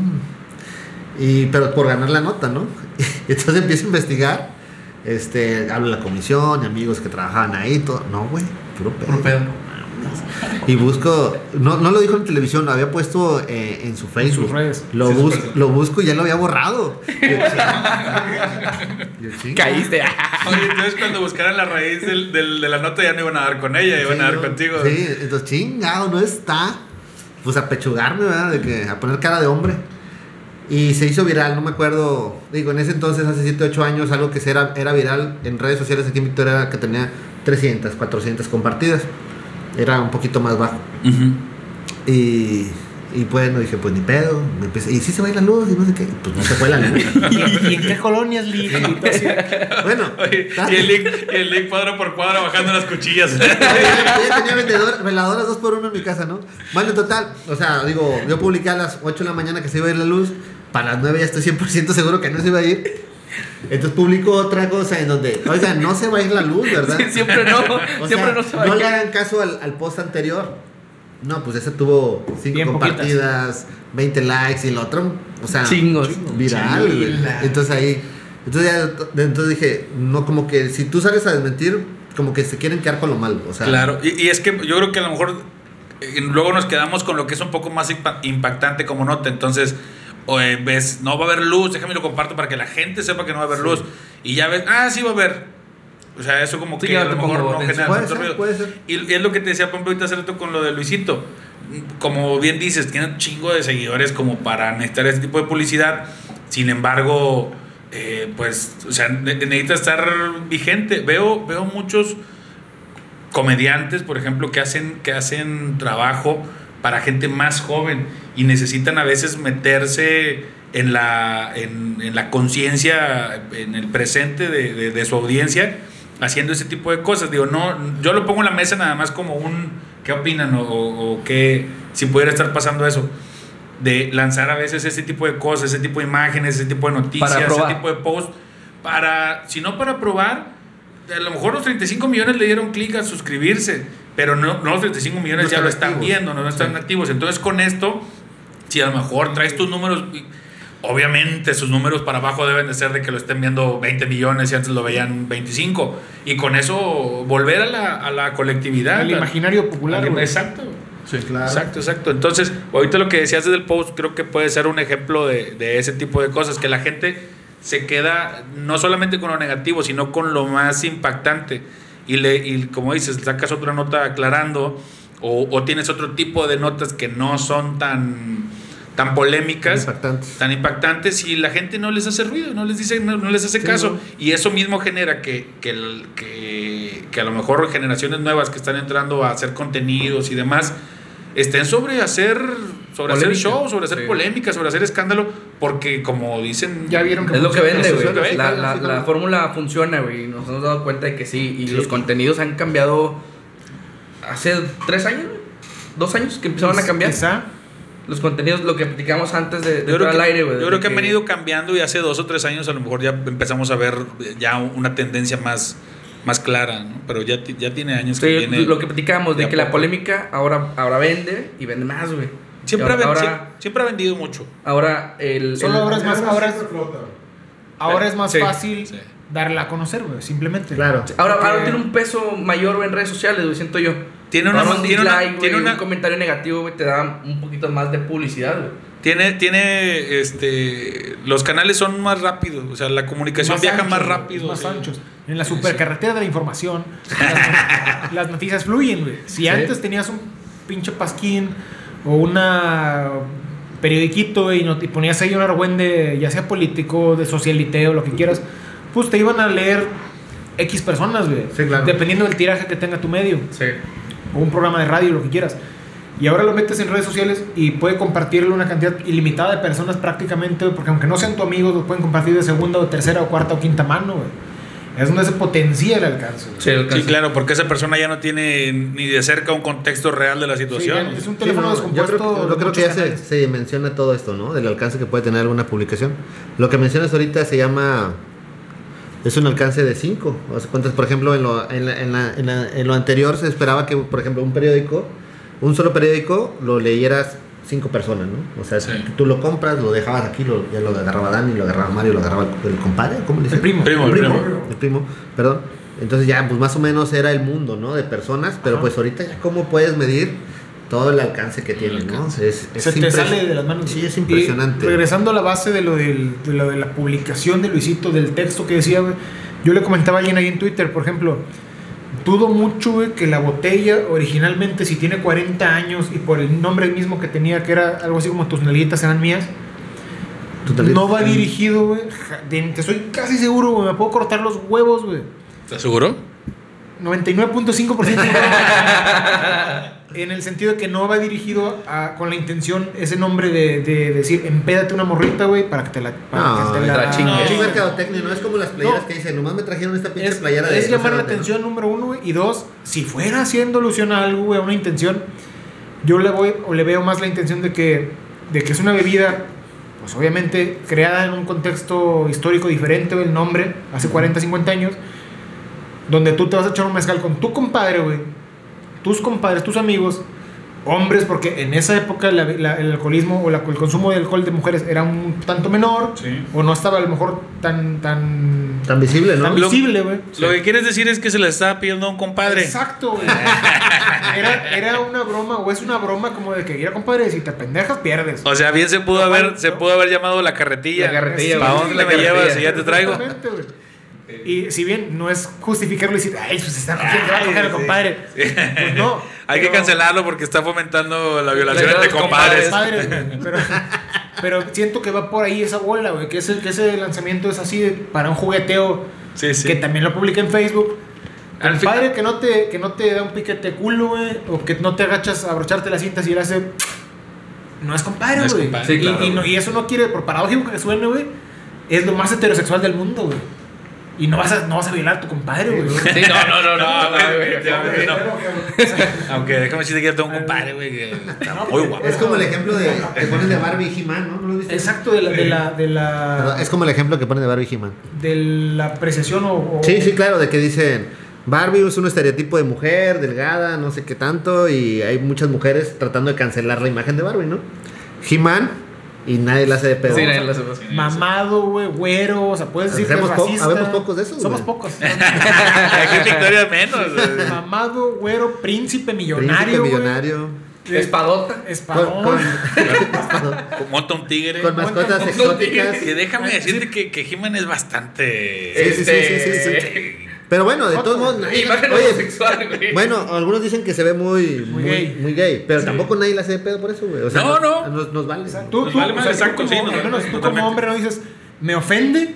Y, pero por ganar la nota, ¿no? Entonces empiezo a investigar. Este, hablo de la comisión y amigos que trabajaban ahí, todo. No, güey, puro pedo. Puro pedo. Y busco, no, no lo dijo en televisión, lo había puesto eh, en su Facebook. redes. Lo, Sí, bus- lo busco y ya lo había borrado. Yo, chinga. Caíste. Oye, entonces cuando buscaran la raíz del, del- de la nota ya no iban a dar con ella, iban Sí, a dar no, contigo. Sí, entonces chingado, no está. Pues a pechugarme, ¿verdad? De que a poner cara de hombre. Y se hizo viral, no me acuerdo. Digo, en ese entonces, hace 7, 8 años, algo que era, era viral en redes sociales aquí en Victoria era que tenía 300, 400 compartidas. Era un poquito más bajo. Ujú. Y, y bueno, dije, pues ni pedo. Me empecé, y sí se va a ir la luz y no sé qué. Pues no se fue la luz. ¿Y, y en qué colonias, Lee? Bueno, Oye, y el link, y el link cuadro por cuadro bajando las cuchillas. Oye, yo tenía vendedor, veladoras dos por uno en mi casa, ¿no? Bueno, en total, o sea, digo, yo publiqué a las 8 de la mañana que se iba a ir la luz, para las 9 ya estoy 100% seguro que no se iba a ir. Entonces publico otra cosa en donde, oigan, no se va a ir la luz, ¿verdad? Siempre no. O siempre sea, no se va a no ir. le hagan caso al, al post anterior. No, pues ese tuvo 5 Bien compartidas, 20 likes y el otro, o sea, Chingos. viral. Chila. Entonces ahí, entonces ya, entonces dije, no, como que si tú sales a desmentir, como que se quieren quedar con lo malo, o sea. Claro, y, y es que yo creo que a lo mejor eh, luego nos quedamos con lo que es un poco más impa- impactante como nota. Entonces, o, eh, ves, no va a haber luz, déjame lo comparto para que la gente sepa que no va a haber luz. Y ya ves, ah, sí va a haber. O sea, eso como Sí, que a lo mejor no genera Puede tanto ser, ruido. puede ser. Y, y es lo que te decía Pompe ahorita hace rato con lo de Luisito. Como bien dices, tiene un chingo de seguidores como para necesitar ese tipo de publicidad. Sin embargo, eh, pues, o sea, ne- necesita estar vigente. Veo, veo muchos comediantes, por ejemplo, que hacen, que hacen trabajo para gente más joven y necesitan a veces meterse en la, en, en la conciencia, en el presente de, de- de su audiencia, haciendo ese tipo de cosas. Digo, no, yo lo pongo en la mesa nada más como un, ¿qué opinan? O, o, qué, si pudiera estar pasando eso. De lanzar a veces ese tipo de cosas, ese tipo de imágenes, ese tipo de noticias, ese tipo de posts, para, si no para probar, a lo mejor los 35 millones le dieron clic a suscribirse, pero no, no los 35 millones No ya lo están activos. viendo, no, no están activos. Entonces con esto, si a lo mejor traes tus números, obviamente sus números para abajo deben de ser de que lo estén viendo 20 millones y antes lo veían 25. Y con eso volver a la, a la colectividad. La- imaginario popular, al-. Exacto. Sí. Claro. Exacto, exacto. Entonces, ahorita lo que decías del post, creo que puede ser un ejemplo de, de ese tipo de cosas, que la gente se queda no solamente con lo negativo, sino con lo más impactante. Y, le, y como dices, sacas otra nota aclarando o, o tienes otro tipo de notas que no son tan, tan polémicas, Tan impactantes. tan impactantes y la gente no les hace ruido, no les dice, no, no les hace Sí, caso. no. Y eso mismo genera que, que, que, que a lo mejor generaciones nuevas que están entrando a hacer contenidos y demás estén sobre hacer sobre hacer show, sobre hacer Sí. polémica, sobre hacer escándalo, porque como dicen, Ya vieron que Es lo que vende, güey. que La, la, la fórmula funciona, güey. y Nos hemos dado cuenta de que sí. Y Sí. los contenidos han cambiado hace tres años, dos años que empezaron a cambiar. Quizá. Los contenidos, lo que platicamos antes de, de yo creo, entrar que, al aire, güey. yo creo que han venido cambiando y hace dos o tres años a lo mejor ya empezamos a ver ya una tendencia más, más clara, ¿no? pero ya, ya tiene años que viene. lo que platicamos, de que la polémica ahora, ahora vende y vende más, güey. Siempre, ha, ven- ahora, sie- siempre ha vendido mucho. ahora el, Solo el- ahora es más, ahora es, ahora es más Sí, fácil sí. darla a conocer, güey, simplemente. Claro. ahora, ahora tiene un peso mayor en redes sociales, güey, siento yo. Tiene una- un tiene una- tiene una- un comentario negativo, güey, te da un poquito más de publicidad, güey. Tiene, tiene, este, los canales son más rápidos, o sea, la comunicación Más viaja más rápido. Más sí. anchos. En la supercarretera de la información, las, las noticias fluyen, güey. Si antes tenías un pinche pasquín o una periodiquito y, no- y ponías ahí un argüende, ya sea político, de socialiteo, lo que quieras, pues te iban a leer X personas, güey. Sí, claro. Dependiendo del tiraje que tenga tu medio. Sí. o un programa de radio, lo que quieras. Y ahora lo metes en redes sociales y puede compartirlo una cantidad ilimitada de personas prácticamente, porque aunque no sean tu amigo, lo pueden compartir de segunda o tercera o cuarta o quinta mano, güey. Es donde se potencia el alcance. Sí, el Sí, caso. claro, porque esa persona ya no tiene ni de cerca un contexto real de la Sí, situación. ya es un Sí, teléfono no, yo descompuesto. creo, que- yo creo que ya se, se menciona todo esto, ¿no? Del alcance que puede tener alguna publicación. Lo que mencionas ahorita se llama. Es un alcance de 5. O sea, cuántas, por ejemplo, en lo, en, la- en la- en la- en lo anterior se esperaba que, por ejemplo, un periódico, un solo periódico, lo leyeras cinco personas, ¿no? O sea, Sí. tú lo compras, lo dejabas aquí, lo, ya lo agarraba Dani, lo agarraba Mario, lo agarraba el, el compadre, ¿cómo le dice? El primo. Primo, el primo, el primo, perdón. Entonces ya, pues más o menos era el mundo, ¿no? De personas, pero Ajá. pues ahorita ya cómo puedes medir todo el alcance que tiene, ¿no? alcance. Es, es Se te sale de las manos. Sí, es Y impresionante. regresando a la base de lo, del- de lo de la publicación de Luisito, del texto que decía, yo le comentaba a alguien ahí en Twitter, por ejemplo, dudo mucho, güey, que la botella originalmente, si tiene 40 años y por el nombre mismo que tenía, que era algo así como tus nalguitas eran mías, no va dirigido, güey. Te estoy casi seguro, güey, me puedo cortar los huevos, güey. ¿Estás seguro? 99.5% en el sentido de que no va dirigido a- con la intención, ese nombre de, de decir, empédate una morrita, güey, para que te la, para No, que te la chingues. No. Es mercadotecnia, no es como las playeras No. que dicen, nomás me trajeron esta pinche Es, playera de. es llamar la atención, número uno, güey. Y dos, si fuera haciendo alusión a algo, güey, a una intención, yo le voy o le veo más la intención de que, de que es una bebida, pues obviamente creada en un contexto histórico diferente, el nombre, hace 40, 50 años, donde tú te vas a echar un mezcal con tu compadre, güey, tus compadres, tus amigos, hombres, porque en esa época la- la- el alcoholismo o la- el consumo de alcohol de mujeres era un tanto menor, Sí. o no estaba a lo mejor tan, tan, Tan visible, ¿no? tan Lo- visible, güey. Lo que quieres decir es que se le estaba pidiendo a un compadre. Exacto, güey. Era, era una broma, o es una broma como de que, mira, compadre, si te pendejas, pierdes. O sea, bien se pudo No, haber, se pudo haber llamado la carretilla. La carretilla, ¿Para dónde La me llevas? Y ya te traigo. Exactamente, güey. Y si bien no es justificarlo y decir, ay, pues está cogiendo, va a coger al compadre. Pues no. Hay que pero- cancelarlo porque está fomentando la violación La- entre compadres. Padres, güey, pero, pero siento que va por ahí esa bola, güey. Que ese, que ese lanzamiento es así para un jugueteo Sí, sí. que también lo publica en Facebook. Al Al fin- padre que no te que no te da un piquete culo, güey, o que no te agachas a abrocharte las cintas y él hace no es compadre, No güey. compadre. Sí, y, claro, y no- güey. y eso no quiere por paradójico que suene, güey, es lo más heterosexual del mundo, güey. Y no vas a no vas a violar a tu compadre, güey. Sí, no, no, no, no. Güey. no. Aunque déjame decirte que yo tengo un compadre, güey, que está muy guapo. Es como el ejemplo de, que ponen de Barbie y He-Man, ¿no? ¿No lo viste? Exacto de la de la de Perdón, la, Es como el ejemplo que ponen de Barbie y He-Man. de la apreciación o, o- Sí, sí, claro, de que dicen Barbie es un estereotipo de mujer, delgada, no sé qué tanto, y hay muchas mujeres tratando de cancelar la imagen de Barbie, ¿no? He-Man, y nadie la hace de pedo. Sí, nadie lo hace. mamado, güey, güero, o sea, puedes decir que es po- habemos pocos de esos, Somos güey. pocos. Aquí en Victoria menos. mamado, güero, príncipe Príncipe millonario, güey. millonario. Espadota. Espadón. Con, Con- Monta un tigre. con mascotas exóticas. Que déjame decirte que, que He-Man es bastante. Sí, sí, sí, sí, sí, sí. Pero bueno, de todos modos, nadie- Imagen oye, homosexual, güey. bueno, algunos dicen que se ve muy, Muy muy, gay. muy gay, pero tampoco nadie le hace de pedo por eso, güey. O sea, No, no. Nos, nos vale. Tú, Nos tú, vale o más sea, el tú saco, como, sí, menos tú hombre no dices, me ofende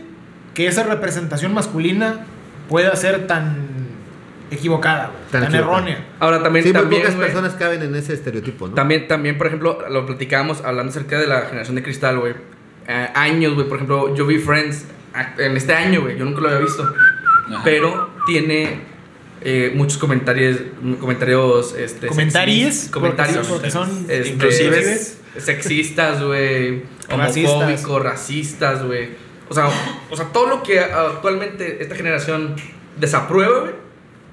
que esa representación masculina pueda ser tan equivocada, güey, Tan errónea. Ahora también, Sí, muy también, pocas güey, personas caben en ese estereotipo, ¿no? También, también, por ejemplo, lo platicábamos hablando acerca de la generación de cristal, güey. Eh, años, güey. Por ejemplo, yo vi Friends en este año, güey. Yo nunca lo había visto. Ajá. Pero tiene eh, muchos comentarios, comentarios, este, Comentarios, comentarios, porque son- porque son este, inclusives. sexistas, güey, homofóbicos, racistas, güey. O sea, o sea, todo lo que actualmente esta generación desaprueba, güey.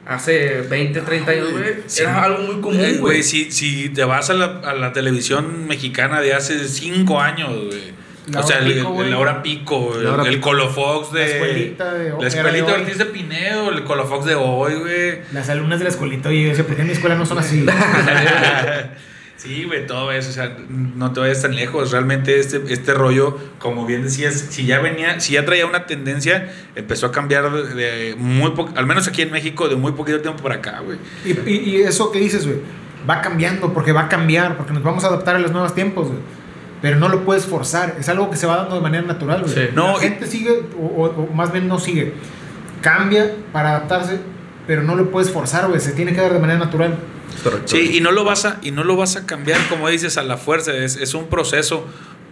Hace 20, 30 años, güey. Sí. Era algo muy común, Güey, si, si te vas a la, a la televisión mexicana de hace cinco años, güey. La O sea, el, pico, el- la hora pico, güey, La hora el, pico. Colofox de. La escuelita de- La era escuelita de de hoy. Ortiz de Pinedo, el Colofox de hoy, güey. Las alumnas de la escuelita, decía, ¿por qué en mi escuela no son así? Sí, güey, todo eso, o sea, no te vayas tan lejos. Realmente este, este rollo, como bien decías, si ya venía, si ya traía una tendencia, empezó a cambiar de, muy po- al menos aquí en México, de muy poquito tiempo para acá, güey. y, y- y eso que dices, güey, va cambiando, porque va a cambiar, porque nos vamos a adaptar a los nuevos tiempos, güey. Pero no lo puedes forzar, es algo que se va dando de manera natural, güey. Sí. No, la gente sigue, o, o- o más bien no sigue. Cambia para adaptarse, pero no lo puedes forzar, güey, se tiene que dar de manera natural. Correcto. Sí, y no lo vas a, y no lo vas a cambiar, como dices, a la fuerza. Es, es un proceso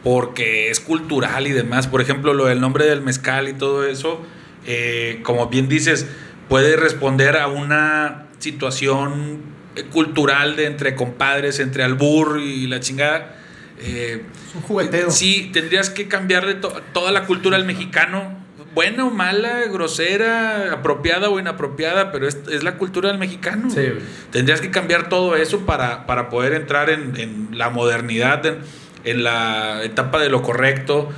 porque es cultural y demás. Por ejemplo, lo del nombre del mezcal y todo eso, eh, como bien dices, puede responder a una situación eh, cultural de entre compadres, entre albur y la chingada. Eh, Es un jugueteo. Sí, tendrías que cambiarle to- toda la cultura al mexicano. Buena o mala, grosera, apropiada o inapropiada, pero es, es la cultura del mexicano. Sí. Tendrías que cambiar todo eso para, para poder entrar en, en la modernidad, en, en la etapa de lo correcto.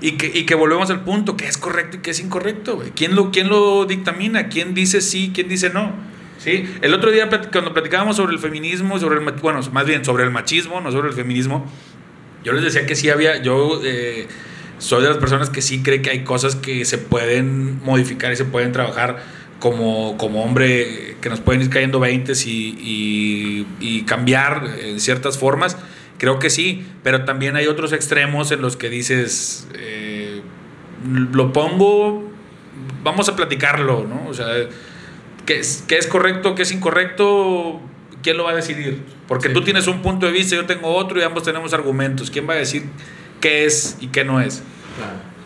Y que, y que volvemos al punto, qué es correcto y qué es incorrecto. ¿Quién lo, ¿Quién lo dictamina? ¿Quién dice sí? ¿Quién dice no? ¿Sí? El otro día cuando platicábamos sobre el feminismo, sobre el, bueno, más bien sobre el machismo, no sobre el feminismo, yo les decía que sí había, yo eh, soy de las personas que sí cree que hay cosas que se pueden modificar y se pueden trabajar como, como hombre, que nos pueden ir cayendo 20 y, y, cambiar en ciertas formas. Creo que sí, pero también hay otros extremos en los que dices, eh, lo pongo, vamos a platicarlo, ¿no? O sea, ¿qué es, qué es correcto, qué es incorrecto? ¿Quién lo va a decidir? Porque Sí. tú tienes un punto de vista, yo tengo otro y ambos tenemos argumentos. ¿Quién va a decir qué es y qué no es?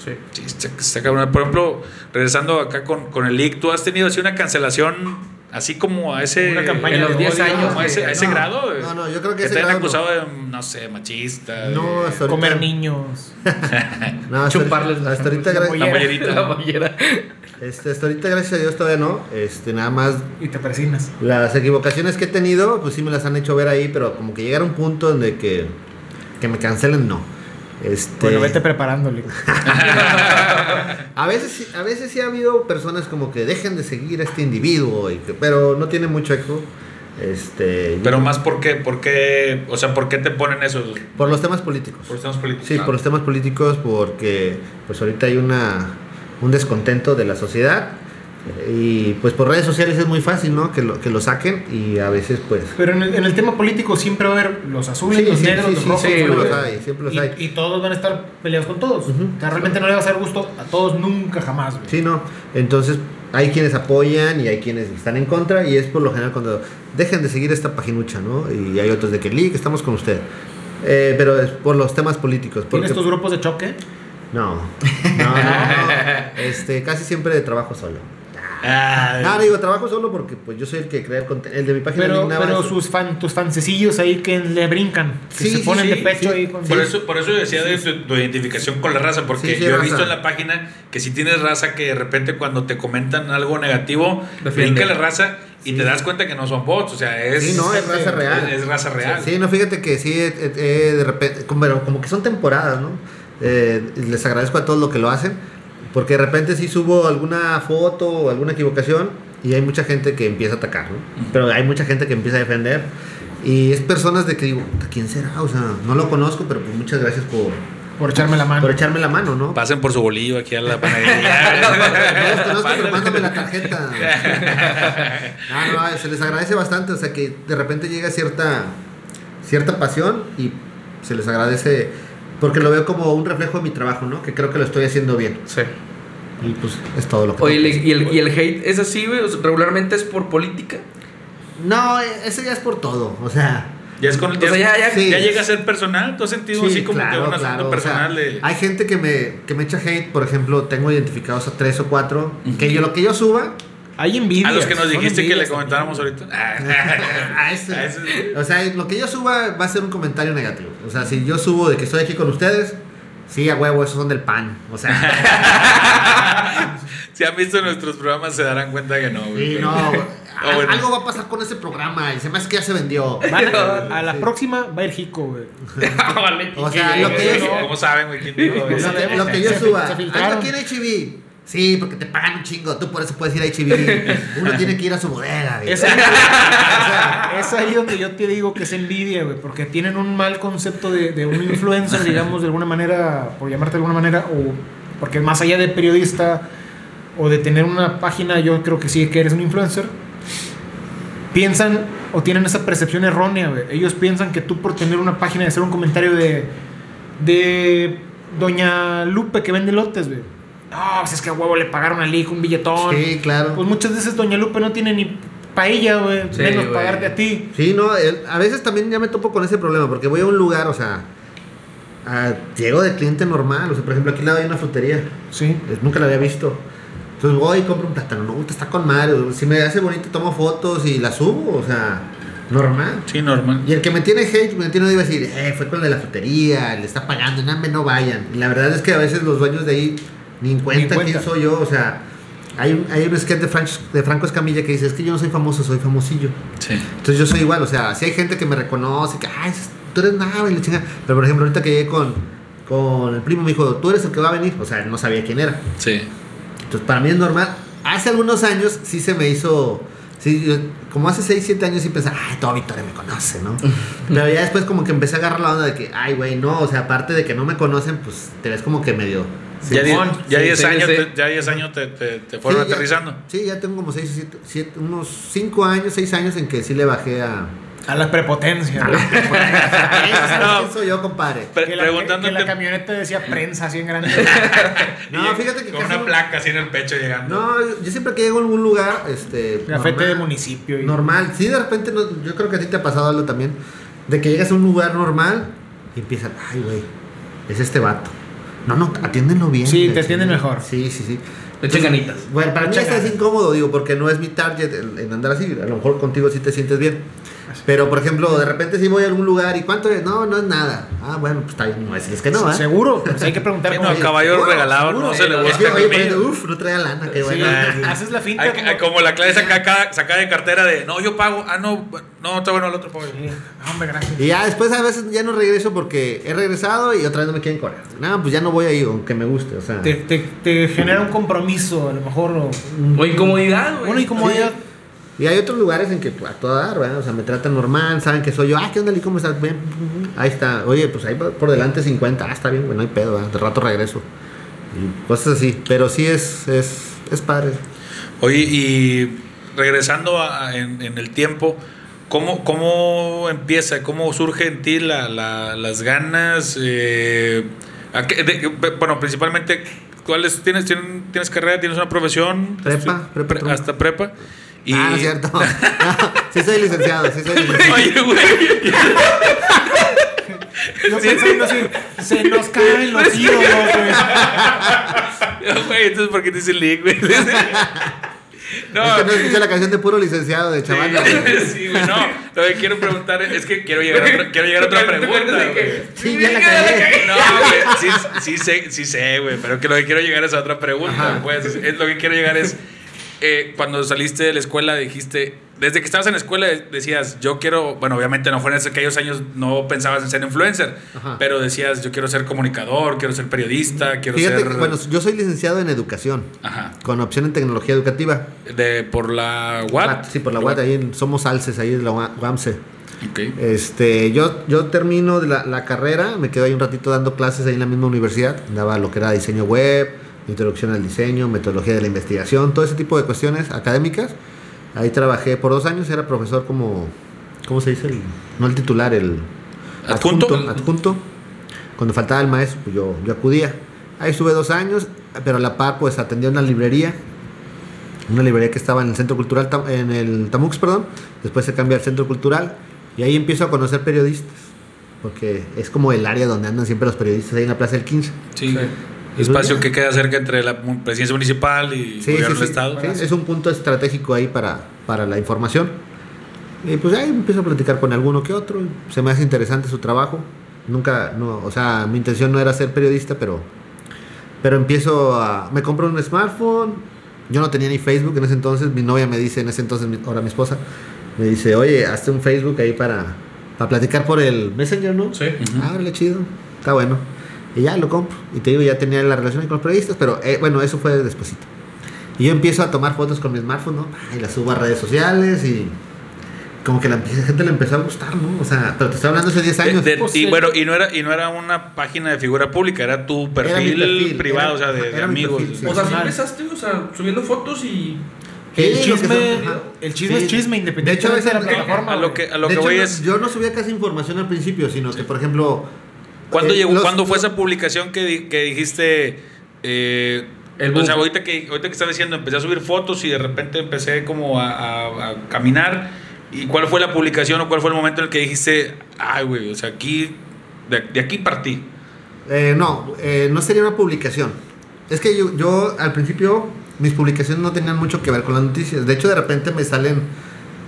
Sí. Sí, está- está. Por ejemplo, regresando acá con, con el leak, ¿tú has tenido así una cancelación así como a ese... Una campaña En los de 10 odio, años, a ese, a ese No, grado? no, no, yo creo que te han no. acusado de, no sé, machista. No, hasta ahorita. Comer niños. No, hasta Chuparles ahorita- la- hasta ahorita, la gra- La mollerita. La mollera. este, hasta ahorita, gracias a Dios, todavía no. Este, nada más Y te persinas. las equivocaciones que he tenido, pues sí me las han hecho ver ahí, pero como que llegar a un punto donde que, que me cancelen, no. Este, Bueno, vete preparándole. a, veces, sí- a veces sí ha habido personas como que dejen de seguir a este individuo, y que- pero no tiene mucho eco. Este, Pero más porque, porque, o sea, ¿por qué te ponen eso? por los temas políticos. Por temas políticos. Sí, Ah. por los temas políticos, porque pues ahorita hay una un descontento de la sociedad y pues por redes sociales es muy fácil, ¿no? Que lo, que lo saquen y a veces pues... Pero en el, en el tema político siempre va a haber los azules, Sí, los sí, negros, sí, los rojos. siempre los hay, siempre los y, hay. y todos van a estar peleados con todos. O sea, realmente no le va a hacer gusto a todos nunca, jamás. güey. Sí, no. Entonces hay quienes apoyan y hay quienes están en contra y es por lo general cuando dejen de seguir esta paginucha, ¿no? Y hay otros de que, Lee, que estamos con usted. Eh, pero es por los temas políticos. Porque, ¿Tienes tus grupos de choque? No, no, no, no. Este, casi siempre trabajo solo. Ah, No, digo, trabajo solo porque pues yo soy el que crea el contenido. El de mi página Pero, pero sus fan, tus fancecillos ahí que le brincan, que Sí, se sí, ponen sí, de pecho sí. ahí con Por, eso, por eso decía de tu, tu identificación con la raza, porque Sí, sí, yo he raza. visto en la página que si tienes raza que de repente cuando te comentan algo negativo, Defiende. brinca la raza y Sí. te das cuenta que no son bots, o sea, es, Sí, no, es raza real. Es, es raza real. Sí, no, fíjate que sí, eh, eh, de repente, como que son temporadas, ¿no? Eh, les agradezco a todos lo que lo hacen, porque de repente sí subo alguna foto o alguna equivocación y hay mucha gente que empieza a atacar, ¿no? Pero hay mucha gente que empieza a defender Y es personas de que digo, "Puta, ¿quién será? O sea, no lo conozco, pero pues muchas gracias por, Por echarme la mano. por echarme la mano, ¿no? Pasen por su bolillo aquí a la No panadería. los conozco, pero mándame la tarjeta. Ah, no, no, se les agradece bastante, o sea que de repente llega cierta, cierta pasión y se les agradece porque lo veo como un reflejo de mi trabajo, ¿no? Que creo que lo estoy haciendo bien. Sí. Y pues es todo lo que... Oye, ¿y el, y el- hate es así, güey? O sea, ¿Regularmente es por política? No, ese ya es por todo, o sea... Ya es con O sea, ya, ya, Sí. ya llega a ser personal. ¿Tú has sentido así como que un asunto claro, o sea, personal de. Hay gente que me, que me echa hate, por ejemplo, tengo identificados a tres o cuatro, que yo lo que yo suba, Hay envidia. A los que nos dijiste que le comentáramos también. ahorita. a ese- A ese- o sea, lo que yo suba va a ser un comentario negativo. O sea, si yo subo de que estoy aquí con ustedes, sí, a huevo, esos son del pan. O sea, Si han visto nuestros programas se darán cuenta que no, güey. sí, pero- no, Ah, bueno. algo va a pasar con ese programa y se me hace que ya se vendió. Van a, a la Sí. próxima va el Jico, güey. O sea, lo que yo, ¿Cómo saben, güey? Lo que, yo suba, filtraron. aquí en HB. Sí, porque te pagan un chingo, tú por eso puedes ir a HB. Uno tiene que ir a su bodega. güey. Es ahí, es donde yo te digo que es envidia, güey, porque tienen un mal concepto de, de un influencer, digamos, de alguna manera, por llamarte de alguna manera, o porque más allá de periodista o de tener una página, yo creo que sí que eres un influencer, piensan o tienen esa percepción errónea, güey. Ellos piensan que tú por tener una página, de hacer un comentario de, de Doña Lupe que vende lotes, güey. No, pues es que a huevo le pagaron al hijo un billetón. Sí, claro. Pues muchas veces Doña Lupe no tiene ni paella, güey. Sí, menos güey. pagarte a ti. Sí, no, a veces también ya me topo con ese problema, porque voy a un lugar, o sea, a- llego de cliente normal, o sea, por ejemplo, aquí al lado hay una frutería, Sí. nunca la había visto. Entonces voy y compro un plátano, no, está con madre, si me hace bonito tomo fotos y la subo, o sea, normal. Sí, normal. Y el que me tiene hate, me tiene iba a decir, eh, fue con el de la frutería, le está pagando, no, hombre, no vayan. Y la verdad es que a veces los dueños de ahí ni en cuenta, cuenta. quién soy yo, o sea, hay un, hay un sketch de, Franch- de Franco Escamilla que dice, es que yo no soy famoso, soy famosillo. Sí. Entonces yo soy igual, o sea, si hay gente que me reconoce, que, ay, tú eres nada, y la chingada. Pero por ejemplo, ahorita que llegué con, con el primo, me dijo, tú eres el que va a venir. O sea, él no sabía quién era. Sí. Entonces para mí es normal. Hace algunos años sí se me hizo, sí, yo- como hace 6, 7 años sí pensaba, ay, toda Victoria me conoce, ¿no? Pero ya después como que empecé a agarrar la onda de que, ay, güey, no, o sea, aparte de que no me conocen, pues te ves como que medio... Ya die- Simón. ya Sí, 10 sí, años, sí. te- ya 10 años te, te, te fueron Sí, ya- aterrizando. Sí, ya tengo como 6 o 7, unos 5 años, 6 años en que sí le bajé a... A la prepotencia. a güey. ¿Sabes No. soy yo, compadre? Pre- que, la, que- que preguntándote la camioneta decía prensa así en grande. No, fíjate que con una placa así en el pecho llegando. No, yo siempre que llego a algún lugar, este. Normal, de municipio. y- Normal. Sí, de repente, no- yo creo que a ti te ha pasado algo también. De que llegas a un lugar normal y empiezan, ay, güey, es este vato. No, no, atiéndenlo bien. Sí, te atienden mejor. Sí, sí, sí. Le echen ganitas. Bueno, para mí esto es incómodo, digo, porque no es mi target en, en andar así. A lo mejor contigo sí te sientes bien. Pero, por ejemplo, de repente si voy a algún lugar y ¿cuánto es? No, no es nada. Ah, bueno, pues está bien. No es, es que no, ¿eh? Seguro, pues hay que preguntar no, caballo seguro, regalado seguro. no se le Sí, busca. Es que, oye, remedio. pero, uf, no traía lana, qué Sí, bueno. haces la finta. Hay- como- hay como la clave sacada, sacada de cartera de no, yo pago. Ah, no, no, está bueno el otro pago. Sí. Hombre, gracias. Y ya después a veces ya no regreso porque he regresado y otra vez no me quieren correr. No, pues ya no voy ahí, aunque me guste, o sea. Te, te, te genera un compromiso, a lo mejor. o- O incomodidad, güey. Una incomodidad. Sí. Y hay otros lugares en que a toda dar, ¿verdad? O sea, me tratan normal, saben que soy yo. Ah, ¿qué onda, Lee? ¿Cómo estás? Bien. Ahí está. Oye, pues ahí por delante 50. Ah, está bien, güey, no hay pedo, ¿verdad? De rato regreso. Y cosas así. Pero sí es, es, es padre. Oye, y regresando a- en, en el tiempo, ¿cómo, ¿cómo empieza? ¿Cómo surge en ti la, la- las ganas? eh, a qué- de- bueno, principalmente, ¿cuáles tienes, tienes, tienes carrera? ¿Tienes una profesión? Prepa, prepa, hasta prepa. Y, Ah, no es cierto. No, sí soy licenciado, sí soy licenciado. Oye, güey. Yo pensando así, se nos caen los ídolos, güey. Güey, entonces, ¿por qué te dice Lick, güey? No, Es que no escuché la canción de puro licenciado de chaval. Sí, sí, güey, no. Lo que quiero preguntar es que quiero llegar a otra, quiero llegar a otra pregunta. Sí, ya la cagué. No, güey, sí, sí sé, sí sé, güey, pero que lo que quiero llegar es a otra pregunta, Ajá. pues, es lo que quiero llegar es, eh, cuando saliste de la escuela dijiste, desde que estabas en la escuela decías, yo quiero, bueno, obviamente no fue en aquellos años, no pensabas en ser influencer, Ajá. pero decías, yo quiero ser comunicador, quiero ser periodista, quiero Fíjate ser... que, bueno, yo soy licenciado en educación, Ajá, con opción en tecnología educativa. de, por la UAT. Sí, por la UAT, ahí en- somos alces, ahí en la UA- UAMSE. Ok. Este, yo, yo termino de la, la carrera, me quedo ahí un ratito dando clases ahí en la misma universidad, daba lo que era diseño web, introducción al diseño, metodología de la investigación, todo ese tipo de cuestiones académicas. Ahí trabajé por dos años, era profesor como, ¿cómo se dice? El- no el titular, el ¿Adjunto? adjunto. Cuando faltaba el maestro, pues yo, yo acudía. Ahí estuve dos años, pero a la par pues atendía una librería, una librería que estaba en el Centro Cultural, en el Tamux, perdón. Después se cambia al Centro Cultural y ahí empiezo a conocer periodistas, porque es como el área donde andan siempre los periodistas, ahí en la Plaza del 15. Sí. Espacio que queda cerca entre la presidencia municipal y Sí, gobierno sí, del estado. sí, es un punto estratégico ahí para, para la información. Y pues ahí empiezo a platicar con alguno que otro. Se me hace interesante su trabajo. Nunca, no, o sea, mi intención no era ser periodista, pero, pero empiezo a. Me compro un smartphone. Yo no tenía ni Facebook en ese entonces. Mi novia me dice, en ese entonces, ahora mi esposa, me dice, oye, hazte un Facebook ahí para, para platicar por el Messenger, ¿no? Sí. Ujú. Ah, órale, chido. Está bueno. Y ya lo compro. Y te digo, ya tenía la relación con los periodistas, pero eh, bueno, eso fue despuesito. Y yo empiezo a tomar fotos con mi smartphone, ¿no? Y las subo a redes sociales y como que la gente le empezó a gustar, ¿no? O sea, pero te estoy hablando hace 10 De- años. de- Pues, y sí. bueno, y no era y no era una página de figura pública, era tu perfil, Era perfil, privado, era- o sea, de, de amigos. perfil, sí. O sea, sí Personal. empezaste, o sea, subiendo fotos y. El chisme, el chisme Sí. es chisme, De independientemente hecho, a de, veces- la plataforma. a lo que a lo de que hecho, voy no- es yo no subía casi información al principio, sino que, por ejemplo... ¿Cuándo eh, llegó los- cuándo fue esa publicación que, di- que dijiste eh, El o sea, ahorita que ahorita que estás diciendo, empecé a subir fotos y de repente empecé como a, a- a caminar y cuál fue la publicación o cuál fue el momento en el que dijiste, ay, güey, o sea, aquí de, de aquí partí. Eh, no, eh, no sería una publicación. Es que yo, yo al principio mis publicaciones no tenían mucho que ver con las noticias. De hecho, de repente me salen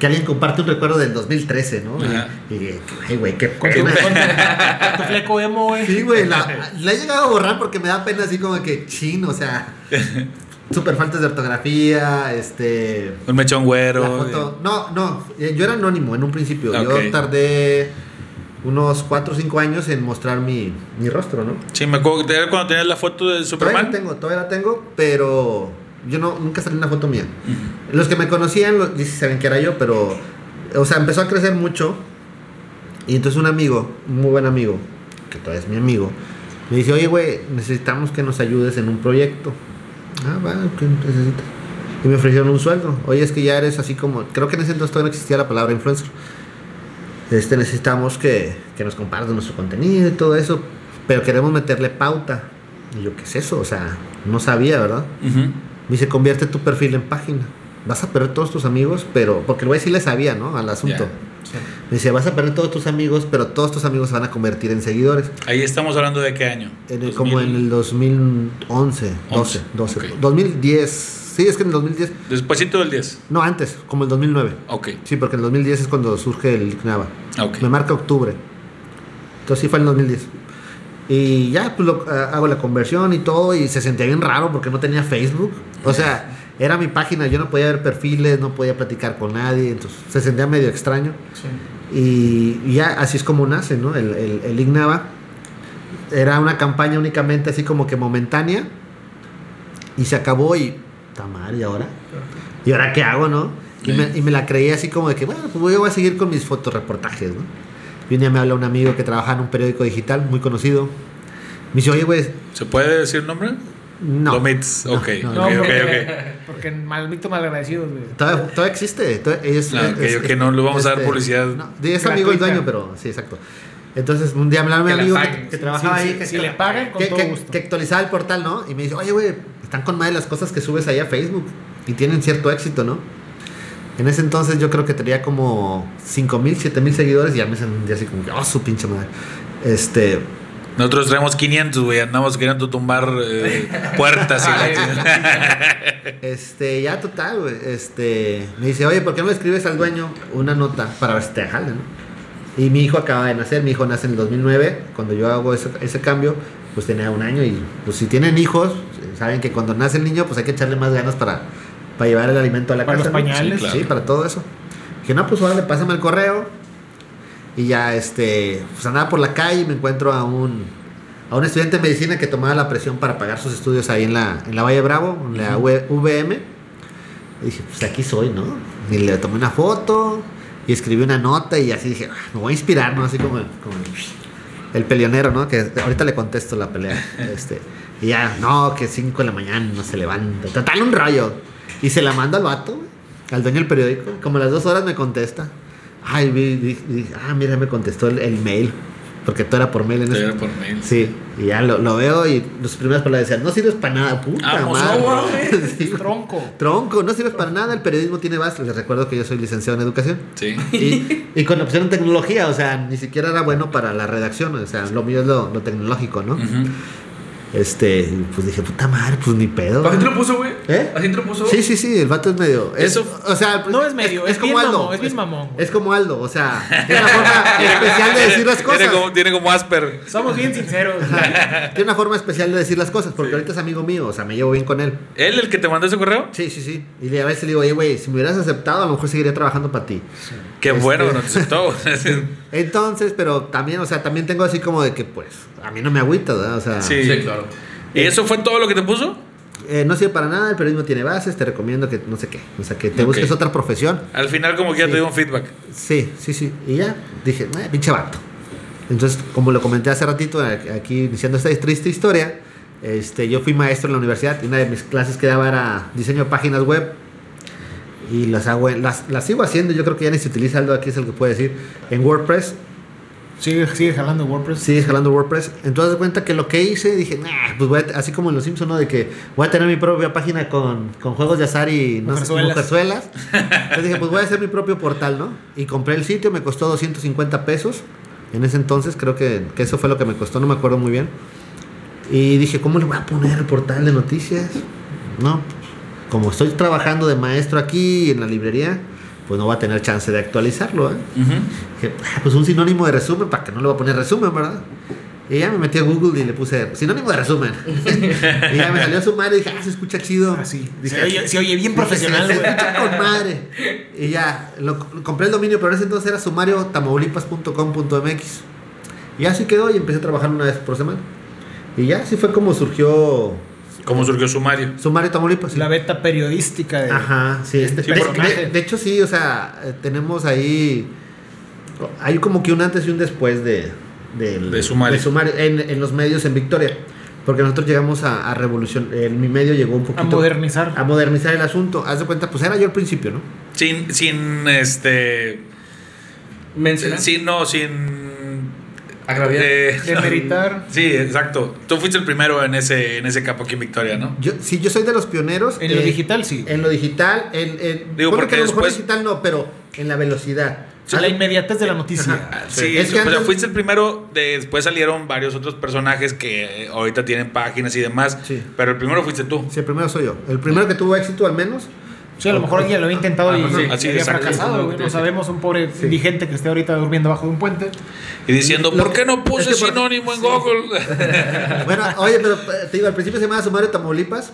que alguien comparte un recuerdo del 2013, ¿no? Ajá. Y, y, ay, güey, qué tu, fleco emo, güey. Sí, güey, la, la he llegado a borrar porque me da pena así como que chin, o sea, súper faltas de ortografía, este... Un mechón La güero. foto. No, no, eh, yo era anónimo en un principio. Yo tardé unos 4 o 5 años en mostrar mi, mi rostro, ¿no? Sí, me acuerdo que cuando tenías la foto de Todavía Superman. la tengo, todavía la tengo, pero yo no, nunca salí una foto mía. Los que me conocían, los, sí saben que era yo, pero, o sea, empezó a crecer mucho. Y entonces un amigo, un muy buen amigo, que todavía es mi amigo, me dice, oye, güey, necesitamos que nos ayudes en un proyecto. Ah, va, ¿qué necesitas? Y me ofrecieron un sueldo. Oye, es que ya eres así como, creo que en ese entonces todavía no existía la palabra influencer. Este, necesitamos que, que nos compartas nuestro contenido y todo eso, pero queremos meterle pauta. Y yo, ¿qué es eso? O sea, no sabía, ¿verdad? Me dice, convierte tu perfil en página. Vas a perder todos tus amigos, pero. Porque el güey sí le sabía, ¿no? Al asunto. Me dice, vas a perder todos tus amigos, pero todos tus amigos se van a convertir en seguidores. Ahí estamos hablando de qué año. En el- 2000. como en el 2011, 12, 12. ok. 2010. Sí, es que en el 2010. Despuésito del 10. No, antes, como el 2009. Ok. Sí, porque en el 2010 es cuando surge el ICNAVA. Ok. Me marca octubre. Entonces sí fue en el 2010. Y ya, pues lo- ah, hago la conversión y todo. Y se sentía bien raro porque no tenía Facebook. O sea, era mi página. Yo no podía ver perfiles, no podía platicar con nadie. Entonces se sentía medio extraño. Sí. Y, y ya así es como nace, ¿no? El, el, el Ignava. Era una campaña únicamente así como que momentánea. Y se acabó y... Tamar, ¿y ahora? ¿Y ahora qué hago, no? Y, me, y me la creí así como de que, bueno, pues voy, voy a seguir con mis fotoreportajes, ¿no? Y un día me habla un amigo que trabaja en un periódico digital muy conocido. Me dice, oye, güey, ¿Se puede decir nombre? No. No, Ok. no, ok, No, ok, porque, ok. porque maldito malagradecidos, güey. Todavía, todavía existe. todavía es- ok, es- es- no le vamos a dar este, publicidad. no, es amigo del Gratuita. dueño, pero sí, exacto. Entonces, un día me hablaba mi Que amigo que, paguen. que Sí, trabajaba sí, ahí. sí, que, si que- le pagan, con que, todo que- gusto. que actualizaba el portal, ¿no? Y me dice, oye, güey, están con madre las cosas que subes ahí a Facebook y tienen cierto éxito, ¿no? En ese entonces yo creo que tenía como 5 mil, 7 mil seguidores y ya me sentía así como, que, oh, su pinche madre. Este, Nosotros traemos 500, güey. Andamos queriendo tumbar eh, puertas y. Este, ya total, güey. Este, me dice, oye, ¿por qué no le escribes al dueño una nota para ver si te jala, no? Y mi hijo acaba de nacer, mi hijo nace en el 2009. Cuando yo hago ese, ese cambio, pues tenía un año. Y pues si tienen hijos, saben que cuando nace el niño, pues hay que echarle más ganas para, para llevar el alimento a la Para casa. los ¿no? pañales. Sí, Sí, claro. para todo eso. Dije, no, pues órale, pásame el correo. Y ya, este, pues andaba por la calle y me encuentro a un, a un estudiante de medicina que tomaba la presión para pagar sus estudios ahí en la, en la Valle Bravo, en la V- VM. Y dije, pues aquí soy, ¿no? Y le tomé una foto Y escribí una nota y así dije, "Ah, me voy a inspirar, ¿no? Así como, el- como el, el peleonero, ¿no? Que ahorita le contesto la pelea. Este, y ya, no, que 5 de la mañana no se levanta. Total, un rollo. Y se la mando al vato, al dueño del periódico. Como a las dos horas me contesta. Ay, vi, vi- vi- ah, mira, me contestó el, el mail. Porque todo era por mail en ese Era por mail. Sí, y ya lo, lo veo y las primeras palabras decían, no sirves para nada, puta Vamos, madre. no, Sí, güey. Tronco. Tronco, no sirves para nada, el periodismo tiene base. Les recuerdo que yo soy licenciado en educación. Sí. Y, y con opción en tecnología, o sea, ni siquiera era bueno para la redacción, o sea, lo mío es lo, lo tecnológico, ¿no? Ujú. Este, pues dije, puta madre, pues ni pedo. ¿Así te lo puso, güey? ¿Eh? ¿Así te lo puso? Sí, sí, sí, el vato es medio. es- Eso- o sea, No es medio, es bien mamón, es bien mamón. Es como Aldo, o sea, tiene una forma especial de decir las cosas. Tiene como, tiene como Asper. Somos bien sinceros. Tiene una forma especial de decir las cosas, porque ahorita es amigo mío, o sea, me llevo bien con él. ¿Él el que te mandó ese correo? Sí, sí, sí. Y a veces le digo, oye, güey, si me hubieras aceptado, a lo mejor seguiría trabajando para ti. Qué Este- bueno, no te aceptó. Entonces, pero también, o sea, también tengo así como de que, pues, a mí no me agüita, ¿verdad? O sea, Sí. Sí, claro. ¿Y eso fue todo lo que te puso? eh, no sirve para nada, el periodismo tiene bases, te recomiendo que no sé qué, o sea, que te busques otra profesión. Al final como que ya te dio un feedback. Sí, sí, sí. Y ya dije, "Eh, pinche vato. Entonces, como lo comenté hace ratito, a- aquí iniciando esta triste historia, este, yo fui maestro en la universidad y una de mis clases que daba era diseño de páginas web. Y las, hago las, las sigo haciendo, yo creo que ya ni se utiliza algo aquí, es el que puede decir, en WordPress. Sigue, sigue jalando WordPress. Sigue jalando WordPress. Entonces, de cuenta que lo que hice, dije, nah, pues voy a, así como en Los Simpsons, ¿no? De que voy a tener mi propia página con, con juegos de azar y no sé, Mujerzuelas. Entonces dije, pues voy a hacer mi propio portal, ¿no? Y compré el sitio, me costó 250 pesos. En ese entonces, creo que, que eso fue lo que me costó, no me acuerdo muy bien. Y dije, ¿cómo le voy a poner el portal de noticias? No, como estoy trabajando de maestro aquí en la librería, pues no voy a tener chance de actualizarlo, ¿eh? "Ah, pues un sinónimo de resumen, para que no le voy a poner resumen, ¿verdad? Y ya me metí a Google y le puse sinónimo de resumen. y ya me salió sumario y dije, ah, se escucha chido. Así. Dije, Se oye, se oye bien dije, profesional, se, se escucha con madre. Y ya, lo, lo compré el dominio, pero en ese entonces era sumario tamaulipas.com.mx. Y así quedó y empecé a trabajar una vez por semana. Y ya, así fue como surgió ¿Cómo surgió sumario? Sumario Tamaulipas. sí. La beta periodística de. Ajá, sí. este de, personaje. de- de hecho, sí, o sea, eh, tenemos ahí. Hay como que un antes y un después de. del- De Sumario. en, en los medios en Victoria. Porque nosotros llegamos a, a revolución. En mi medio llegó un poquito. A modernizar. A modernizar el asunto. Haz de cuenta, pues era yo al principio, ¿no? Sin, sin, este... Mencionar. Sin, no, sin... Agraviar. eh, Demeritar. Sí, exacto. Tú fuiste el primero en ese, en ese campo aquí en Victoria, ¿no? Yo, sí, yo soy de los pioneros. En lo eh, digital, sí. En lo digital. En, en- Digo, porque que a lo mejor después- digital no, pero en la velocidad. la Haz- inmediatez de la noticia. Sí, Es que o sea, antes- fuiste el primero, de- después salieron varios otros personajes que eh, ahorita tienen páginas y demás, Sí. pero el primero fuiste tú. Sí, el primero soy yo. El primero que tuvo éxito, al menos. Sí, a lo mejor alguien lo había intentado y, Ajá, sí, y así, había exacto. fracasado, güey. No sabemos, un pobre Sí. indigente que esté ahorita durmiendo bajo de un puente. Y diciendo, ¿por qué no puse es que por- sinónimo en Google? Bueno, oye, pero eh, te digo, al principio se llamaba Sumario Tamaulipas.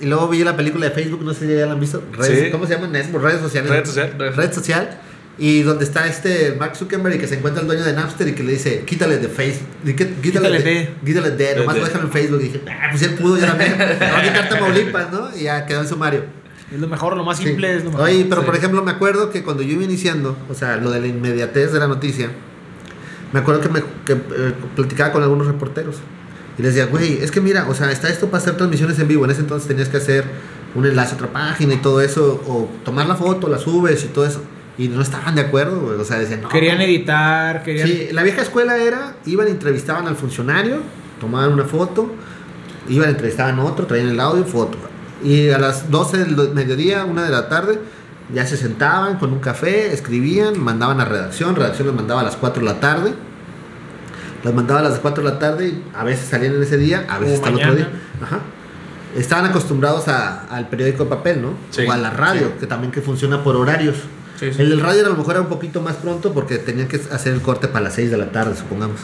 Y luego vi la película de Facebook, no sé si ya la han visto. Redes- Sí. ¿Cómo se llaman? Redes sociales. Red social. Red social. Y donde está este Mark Zuckerberg y que se encuentra el dueño de Napster y que le dice, quítale de Facebook. Quítale, Quítale de. de. Quítale de. Nomás de. déjalo en Facebook. Y dije, ah, pues él pudo, yo también. Voy a quitar Tamaulipas, ¿no? Y ya quedó en Sumario. Es lo mejor, lo más Sí. simple es lo mejor. Oye, pero Sí. por ejemplo, me acuerdo que cuando yo iba iniciando, o sea, lo de la inmediatez de la noticia, me acuerdo que, me, que eh, platicaba con algunos reporteros. Y les decía, güey, es que mira, o sea, está esto para hacer transmisiones en vivo. En ese entonces tenías que hacer un enlace a otra página y todo eso, o tomar la foto, la subes y todo eso. Y no estaban de acuerdo, güey. O sea, decían, no. Querían editar, querían. Sí, la vieja escuela era, iban, entrevistaban al funcionario, tomaban una foto, iban, entrevistaban a otro, traían el audio, foto. Y a las 12 del mediodía, una de la tarde, ya se sentaban con un café, escribían, mandaban a redacción, redacción los mandaba a las 4 de la tarde. Las mandaba a las 4 de la tarde y a veces salían en ese día, a veces hasta el otro día. Ajá. Estaban acostumbrados a- al periódico de papel, ¿no? Sí, o a la radio, sí. que también que funciona por horarios. Sí. El del radio a lo mejor era un poquito más pronto porque tenían que hacer el corte para las 6 de la tarde, supongamos.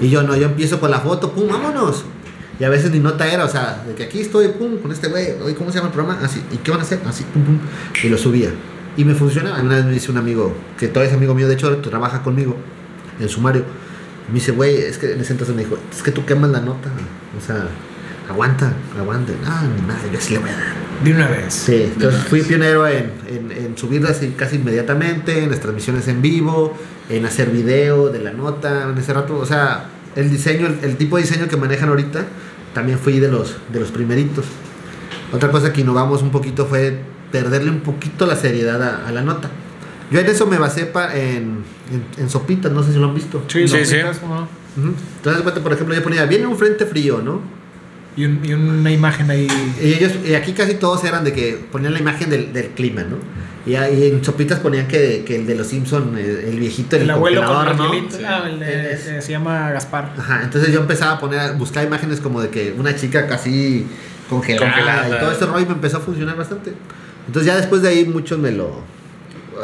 Y yo no, yo empiezo con la foto, pum, vámonos. Y a veces ni nota era, o sea, de que aquí estoy, pum, con este güey, oye, ¿cómo se llama el programa? Así, ¿y qué van a hacer? Así, pum, pum. Y lo subía. Y me funcionaba. Una vez me dice un amigo, que todavía es amigo mío, de hecho, trabaja conmigo, en sumario. Me dice, güey, es que en ese entonces me dijo, es que tú quemas la nota. O sea, aguanta, aguanta. No, ni nada, yo sí le voy a dar. De una vez. Sí, entonces fui pionero en, en, en subirlas casi inmediatamente, en las transmisiones en vivo, en hacer video de la nota, en ese rato, o sea, el diseño, el, el tipo de diseño que manejan ahorita, también fui de los, de los primeritos. Otra cosa que innovamos un poquito fue perderle un poquito la seriedad a, a la nota. Yo en eso me basé pa- en, en, en sopitas, no sé si lo han visto. Sí, Sí, sí, sí. Entonces, por ejemplo, yo ponía, viene un frente frío, ¿no? Y, un- y una imagen ahí. Y ellos, y aquí casi todos eran de que ponían la imagen del, del clima, ¿no? Y, ahí en Sopitas ponían que, que el de los Simpson, el, el viejito, el, El abuelo con congelador, el ¿no? angelito. Ah, el de- eh, se llama Gaspar. Ajá, entonces yo empezaba a poner, a buscar imágenes como de que una chica casi congelada, Congelada. y todo este rollo y me empezó a funcionar bastante. Entonces ya después de ahí muchos me lo...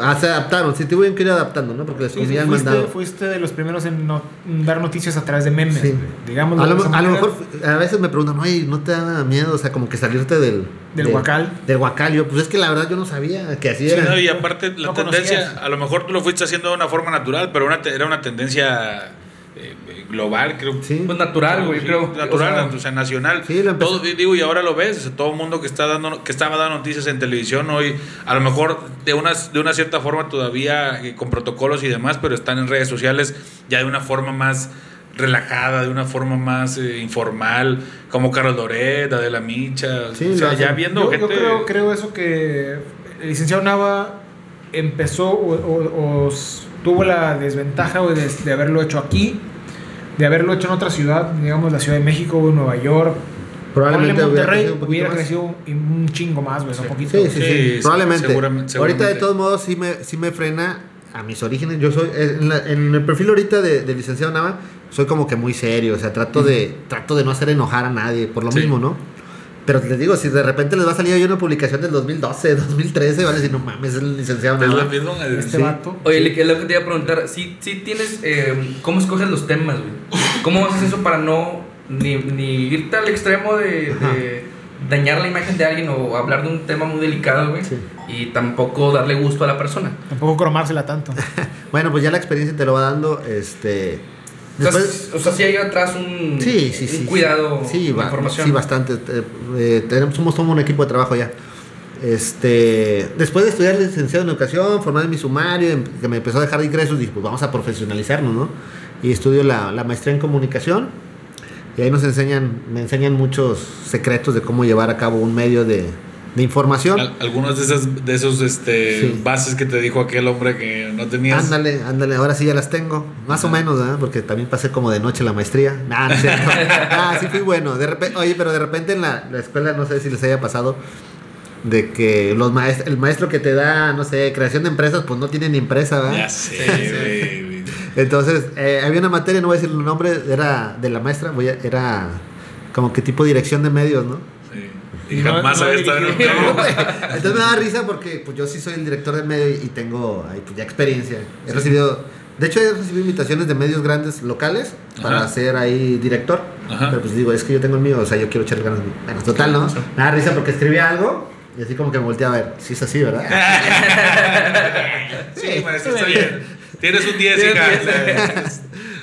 ah, se adaptaron, sí, tuvieron que ir adaptando, ¿no? Porque les Sí, sí, habían fuiste, mandado... fuiste de los primeros en, no- dar noticias a través de memes. Sí. Digamos, A lo, a lo mejor a veces me preguntan, oye, ¿no te da miedo? O sea, como que salirte del... Del huacal. Del huacal. Yo, pues es que la verdad yo no sabía que así Sí, era. no, y aparte la No tendencia, conocías. a lo mejor tú lo fuiste haciendo de una forma natural, pero una te- era una tendencia eh, global, creo. Sí. Pues natural, güey, Sí, creo. Natural, O sea, o sea, nacional. Sí, todo, digo, y ahora lo ves, todo el mundo que está dando, que estaba dando noticias en televisión hoy, a lo mejor de una, de una cierta forma todavía eh, con protocolos y demás, pero están en redes sociales ya de una forma más relajada, de una forma más eh, informal, como Carlos Loret, Adela Micha, Sí, o sea, ya viendo Yo, gente... yo creo, creo eso que el licenciado Nava empezó o, o- o s- tuvo la desventaja güey, de, de haberlo hecho aquí, de haberlo hecho en otra ciudad, digamos la Ciudad de México o Nueva York. Probablemente Monterrey crecido un poquito hubiera crecido un, un chingo más, güey, un poquito. Sí, sí, sí, probablemente. seguramente- Ahorita de todos modos sí me, sí me frena a mis orígenes. Yo soy, eh, en, la- en el perfil ahorita de, de licenciado Nava, soy como que muy serio, o sea, trato de, trato de no hacer enojar a nadie, por lo Sí. mismo, ¿no? Pero les digo, si de repente les va a salir ahí una publicación del 2012, 2013, van a decir, no mames, es el licenciado Es lo mismo, eh, Este Sí. vato. Oye, es lo que te iba a preguntar. Si, si tienes. eh, ¿Cómo escoges los temas, güey? ¿Cómo haces eso para no. ni, ni irte al extremo de, de dañar la imagen de alguien o hablar de un tema muy delicado, güey? Sí. Y tampoco darle gusto a la persona. Tampoco cromársela tanto. Bueno, pues ya la experiencia te lo va dando, este... Después, Entonces, o sea, sí hay atrás un, Sí, sí, un sí. cuidado sí, de información. Sí, bastante. Eh, eh, tenemos, somos, somos un equipo de trabajo ya. Este, después de estudiar licenciado en educación, formar mi sumario, em- que me empezó a dejar de ingresos, dije, pues vamos a profesionalizarnos, ¿no? Y estudio la, la maestría en comunicación. Y ahí nos enseñan, me enseñan muchos secretos de cómo llevar a cabo un medio de, de información. Al- algunos de esas de esos este Sí. bases que te dijo aquel hombre que no tenías. Ándale, ándale, ahora sí ya las tengo. Más o menos. Porque también pasé como de noche la maestría. Nah, no cierto. ah, sí fui bueno. De repente, oye, pero de repente en la, la escuela, no sé si les haya pasado, de que los maest- el maestro que te da, no sé, creación de empresas, pues no tiene ni empresa, ¿verdad? Ya sé. Entonces, eh, había una materia, no voy a decir el nombre, era de la maestra, voy a- era como que tipo dirección de medios, ¿no? Y No- jamás no había estado en un medio. Entonces me da risa porque pues yo sí soy el director del medio y tengo ahí, pues, ya experiencia. He recibido, de hecho he recibido invitaciones de medios grandes locales para Ajá. ser ahí director. Ajá. Pero pues digo, es que yo tengo el mío, o sea, yo quiero echarle ganas. Bueno, total, ¿no? Me da risa porque escribía algo y así como que me volteé a ver. Sí es así, ¿verdad? Sí, maestro, está bien. Tienes un 10, Tienes hija.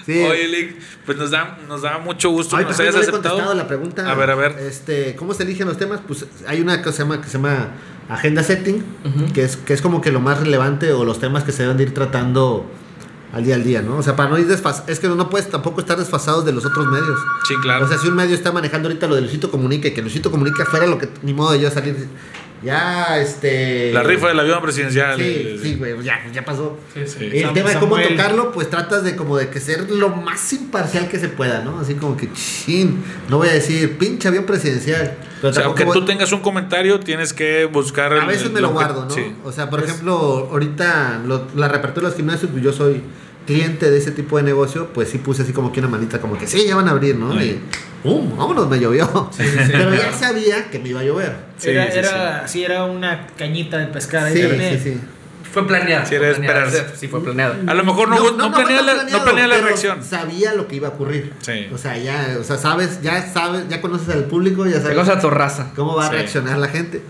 Sí. Oye, Lick, pues nos da, nos da mucho gusto Ay, que nos hayas no aceptado. contestado la pregunta. A ver, a ver. Este, ¿cómo se eligen los temas? Pues hay una cosa que se llama, que se llama agenda setting, que, es, que es como que lo más relevante o los temas que se deben de ir tratando al día al día, ¿no? O sea, para no ir desfas es que no puedes tampoco estar desfasados de los otros medios. Sí, claro. O sea, si un medio está manejando ahorita lo de Luisito Comunica y que Luisito Comunica fuera lo que ni modo de yo salir ya este la rifa del avión presidencial. Sí, sí, güey, ya, ya pasó. Sí, sí. El Sam- tema de cómo Samuel. tocarlo, pues tratas de como de que ser lo más imparcial que se pueda, ¿no? Así como que, chin, no voy a decir pinche avión presidencial. Pero O sea, aunque voy- tú tengas un comentario, tienes que buscar. a el- veces me lo guardo, ¿no? Sí. O sea, por Pues- ejemplo, ahorita lo- la reapertura de los gimnasios, pues yo soy cliente de ese tipo de negocio, pues sí puse así como que una manita, como que sí, ya van a abrir, ¿no? Y ¡pum! Vámonos, me llovió. Pero ya sabía que me iba a llover. Sí, era, sí, era, sí. era una cañita de pescar ahí Sí, sí, sí. Fue planeada. Sí, era esperarse. Sí, fue planeada. A lo mejor no, no, la, planeado, no planea la pero reacción. Sabía lo que iba a ocurrir. Sí. O sea, ya, o sea, sabes, ya sabes, ya conoces al público, ya sabes a tu raza. cómo va a reaccionar la gente.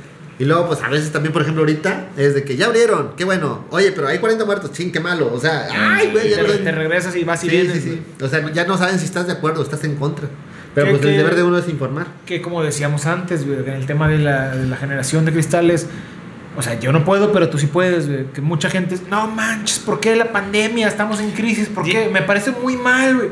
Y luego, pues a veces también, por ejemplo, ahorita es de que ya abrieron, qué bueno. Oye, pero hay 40 muertos, ching, qué malo. O sea, ay, güey, ya Te, no te regresas y vas y Sí, vienes. sí, sí. O sea, ya no saben si estás de acuerdo o estás en contra. Pero Que- pues el deber de uno es informar. que como decíamos antes, güey, en el tema de la, de la generación de cristales, o sea, yo no puedo, pero tú sí puedes, güey, que mucha gente, es, no manches, ¿por qué la pandemia? Estamos en crisis, ¿por qué? Me parece muy mal, güey.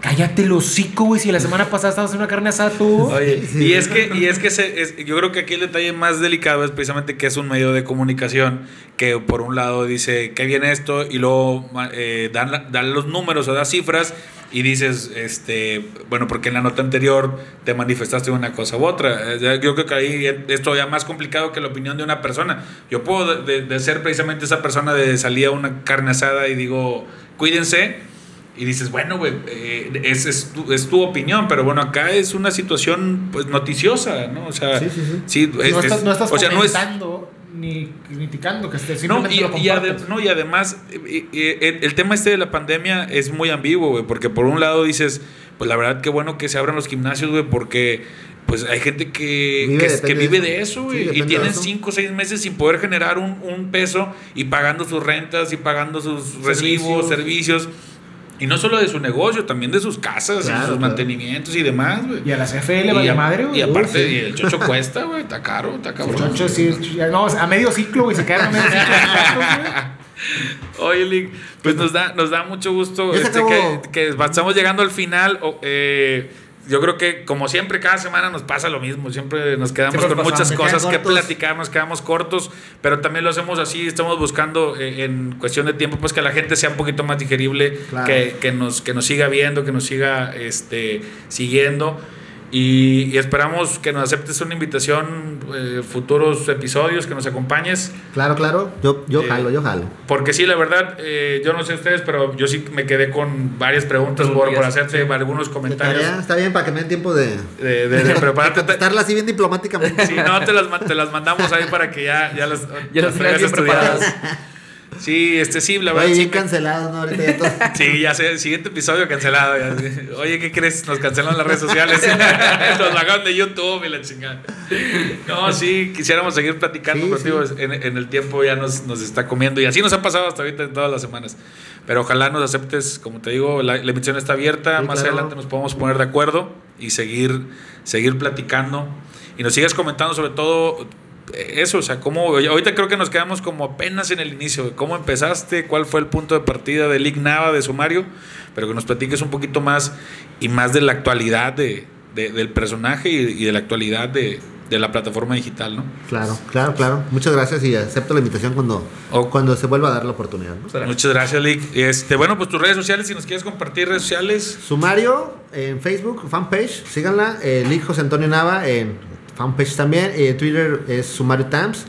Cállate el hocico, güey, si la semana pasada estabas haciendo una carne asada tú. Oye, Sí. y es que, y es que se- es- yo creo que aquí el detalle más delicado es precisamente que es un medio de comunicación que por un lado dice que viene esto y luego eh, dan, dan los números o da cifras y dices, este, bueno, porque en la nota anterior te manifestaste una cosa u otra. Eh, Yo creo que ahí es todavía más complicado que la opinión de una persona. Yo puedo de, de- de ser precisamente esa persona de salir a una carne asada y digo, cuídense. Y dices, bueno, güey, eh, es, es, tu, es tu opinión, pero bueno, acá es una situación pues noticiosa, ¿no? O sea, Sí, sí, sí. sí, es- no estás, es- no estás o sea, no comentando ni criticando, que esté no, simplemente y, lo y no, y además, eh, eh, el, el tema este de la pandemia es muy ambiguo, güey, porque por un lado dices, pues la verdad qué bueno que se abran los gimnasios, güey, porque pues hay gente que Vive, que, vive eso. de eso, güey, y tienen cinco o seis meses sin poder generar un, un peso y pagando sus rentas y pagando sus recibos, servicios. Y no solo de su negocio, también de sus casas y Claro, sus claro. mantenimientos y demás, güey. Y a las CFL vale a- madre, güey. y aparte, y el chocho cuesta, güey, está caro, está cabrón. Chocho, sí, no, a medio ciclo, güey, se quedan a medio ciclo. Oye, Lick, pues nos da, nos da mucho gusto este, que, que estamos llegando al final. eh, yo creo que, como siempre, cada semana nos pasa lo mismo. Siempre nos quedamos Siempre con muchas cosas que platicar, nos quedamos cortos, pero también lo hacemos así. Estamos buscando, eh, en cuestión de tiempo, pues que la gente sea un poquito más digerible, Claro. que, que nos, que nos siga viendo, que nos siga este, siguiendo. Y, y esperamos que nos aceptes una invitación, eh, futuros episodios, que nos acompañes. Claro, claro. Yo, yo Eh, jalo, yo jalo. Porque sí, la verdad, eh, yo no sé ustedes, pero yo sí me quedé con varias preguntas por, por hacerte algunos comentarios. tarea, está bien para que me den tiempo de De, de, de prepararte. Te- estarla así bien diplomáticamente. Si no, te las, te las mandamos ahí para que ya, ya las, Ya las estudiadas. preparadas. Sí, este sí, la verdad. Oye, bien cancelados, ¿no? Ahorita ya todo. Sí, ya sé, el siguiente episodio cancelado. ya. Oye, ¿qué crees? Nos cancelan las redes sociales. Nos bajaron de YouTube y la chingada. No, sí, quisiéramos seguir platicando, Sí, pero sí. en, en el tiempo ya nos, nos está comiendo. Y así nos ha pasado hasta ahorita en todas las semanas. Pero ojalá nos aceptes, como te digo, la, la emisión está abierta. Más claro. adelante nos podemos poner de acuerdo y seguir, seguir platicando. Y nos sigas comentando sobre todo eso, o sea, cómo, ahorita creo que nos quedamos como apenas en el inicio, cómo empezaste, cuál fue el punto de partida de Lick Nava, de sumario, pero que nos platiques un poquito más y más de la actualidad de, de- del personaje y, y de la actualidad de, de la plataforma digital, ¿no? Claro, claro, claro. Muchas gracias y acepto la invitación cuando, cuando se vuelva a dar la oportunidad. Muchas gracias, Lick. Este, bueno, pues tus redes sociales, si nos quieres compartir redes sociales. Sumario en Facebook, fanpage, síganla. Eh, Lick José Antonio Nava en fanpage también. Eh, Twitter es Sumario Times.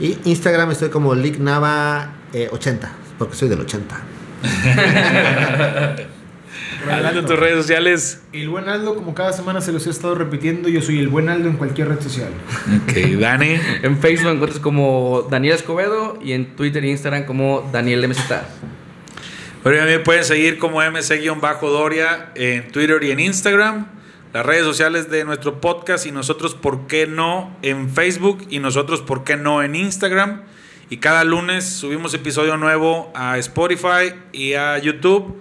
Y Instagram estoy como Lick Nava eh, 80, porque soy del 80. Aldo, tus redes sociales. El buen Aldo, como cada semana se los he estado repitiendo, yo soy el buen Aldo en cualquier red social. Ok, Dani. En Facebook me encuentras como Daniel Escobedo y en Twitter e Instagram como Daniel MZ. Pero también pueden seguir como MC-Doria en Twitter y en Instagram. Las redes sociales de nuestro podcast y nosotros, ¿por qué no? En Facebook y nosotros, ¿por qué no? En Instagram. Y cada lunes subimos episodio nuevo a Spotify y a YouTube.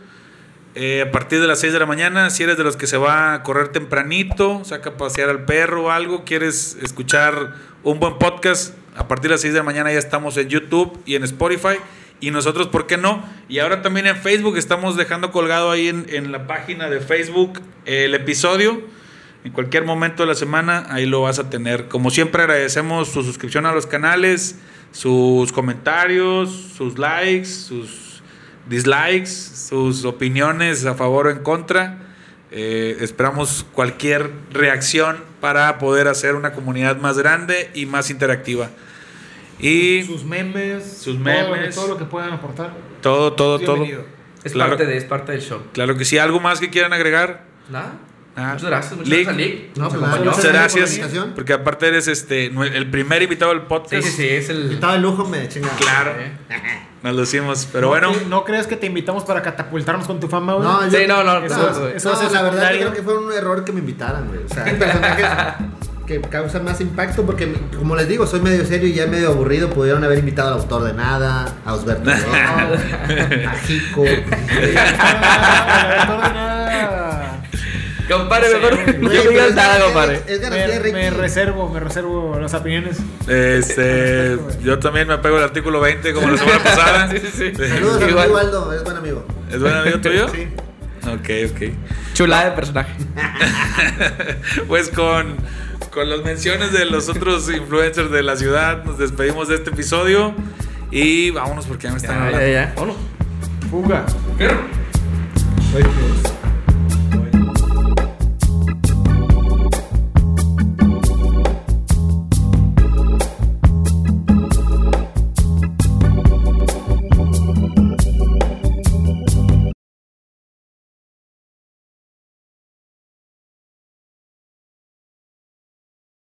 Eh, a partir de las 6 de la mañana, si eres de los que se va a correr tempranito, saca a pasear al perro o algo, quieres escuchar un buen podcast, a partir de las 6 de la mañana ya estamos en YouTube y en Spotify. Y nosotros, ¿por qué no? Y ahora también en Facebook estamos dejando colgado ahí en, en la página de Facebook el episodio. En cualquier momento de la semana, ahí lo vas a tener. Como siempre, agradecemos su suscripción a los canales, sus comentarios, sus likes, sus dislikes, sus opiniones a favor o en contra. Eh, esperamos cualquier reacción para poder hacer una comunidad más grande y más interactiva. Y Sus memes, Sus todo- memes. todo, lo que puedan aportar. todo, todo, todo. Es, Claro. parte de, es parte del show. Claro que sí. ¿Algo más que quieran agregar? Nada. Ah, Muchas gracias. Muchas Lick. gracias Lick. No, Nos pues, muchas Muchas gracias por. Porque aparte eres este el primer invitado del Sí, podcast. sí, sí. Es el. Estaba de lujo, me chinga. Claro. Eh. Nos lo hicimos. Pero ¿No bueno. ¿No crees que te invitamos para catapultarnos con tu fama, güey? No, yo- Sí, no, no. Eso no, eso ser No, la verdad yo creo que fue un error que me invitaran, güey. O sea, hay personajes que causan más impacto porque, como les digo, soy medio serio y ya medio aburrido. Pudieron haber invitado al autor de nada, a Osberto a Jico. No de nada. Compadre, Sí, mejor no digas es nada, compadre. Es garantía de Me, me reservo, me reservo las opiniones. Este, yo también me apego al artículo 20 como la semana pasada. Sí, sí, sí. Saludos a Igual. amigo Aldo, es buen amigo. ¿Es buen amigo tuyo? Sí. Ok, ok. Chulada de personaje. Pues con, con las menciones de los otros influencers de la ciudad, nos despedimos de este episodio. Y vámonos porque ya me están Ya, hablando. ya, ya. Vámonos. Fuga. Dios.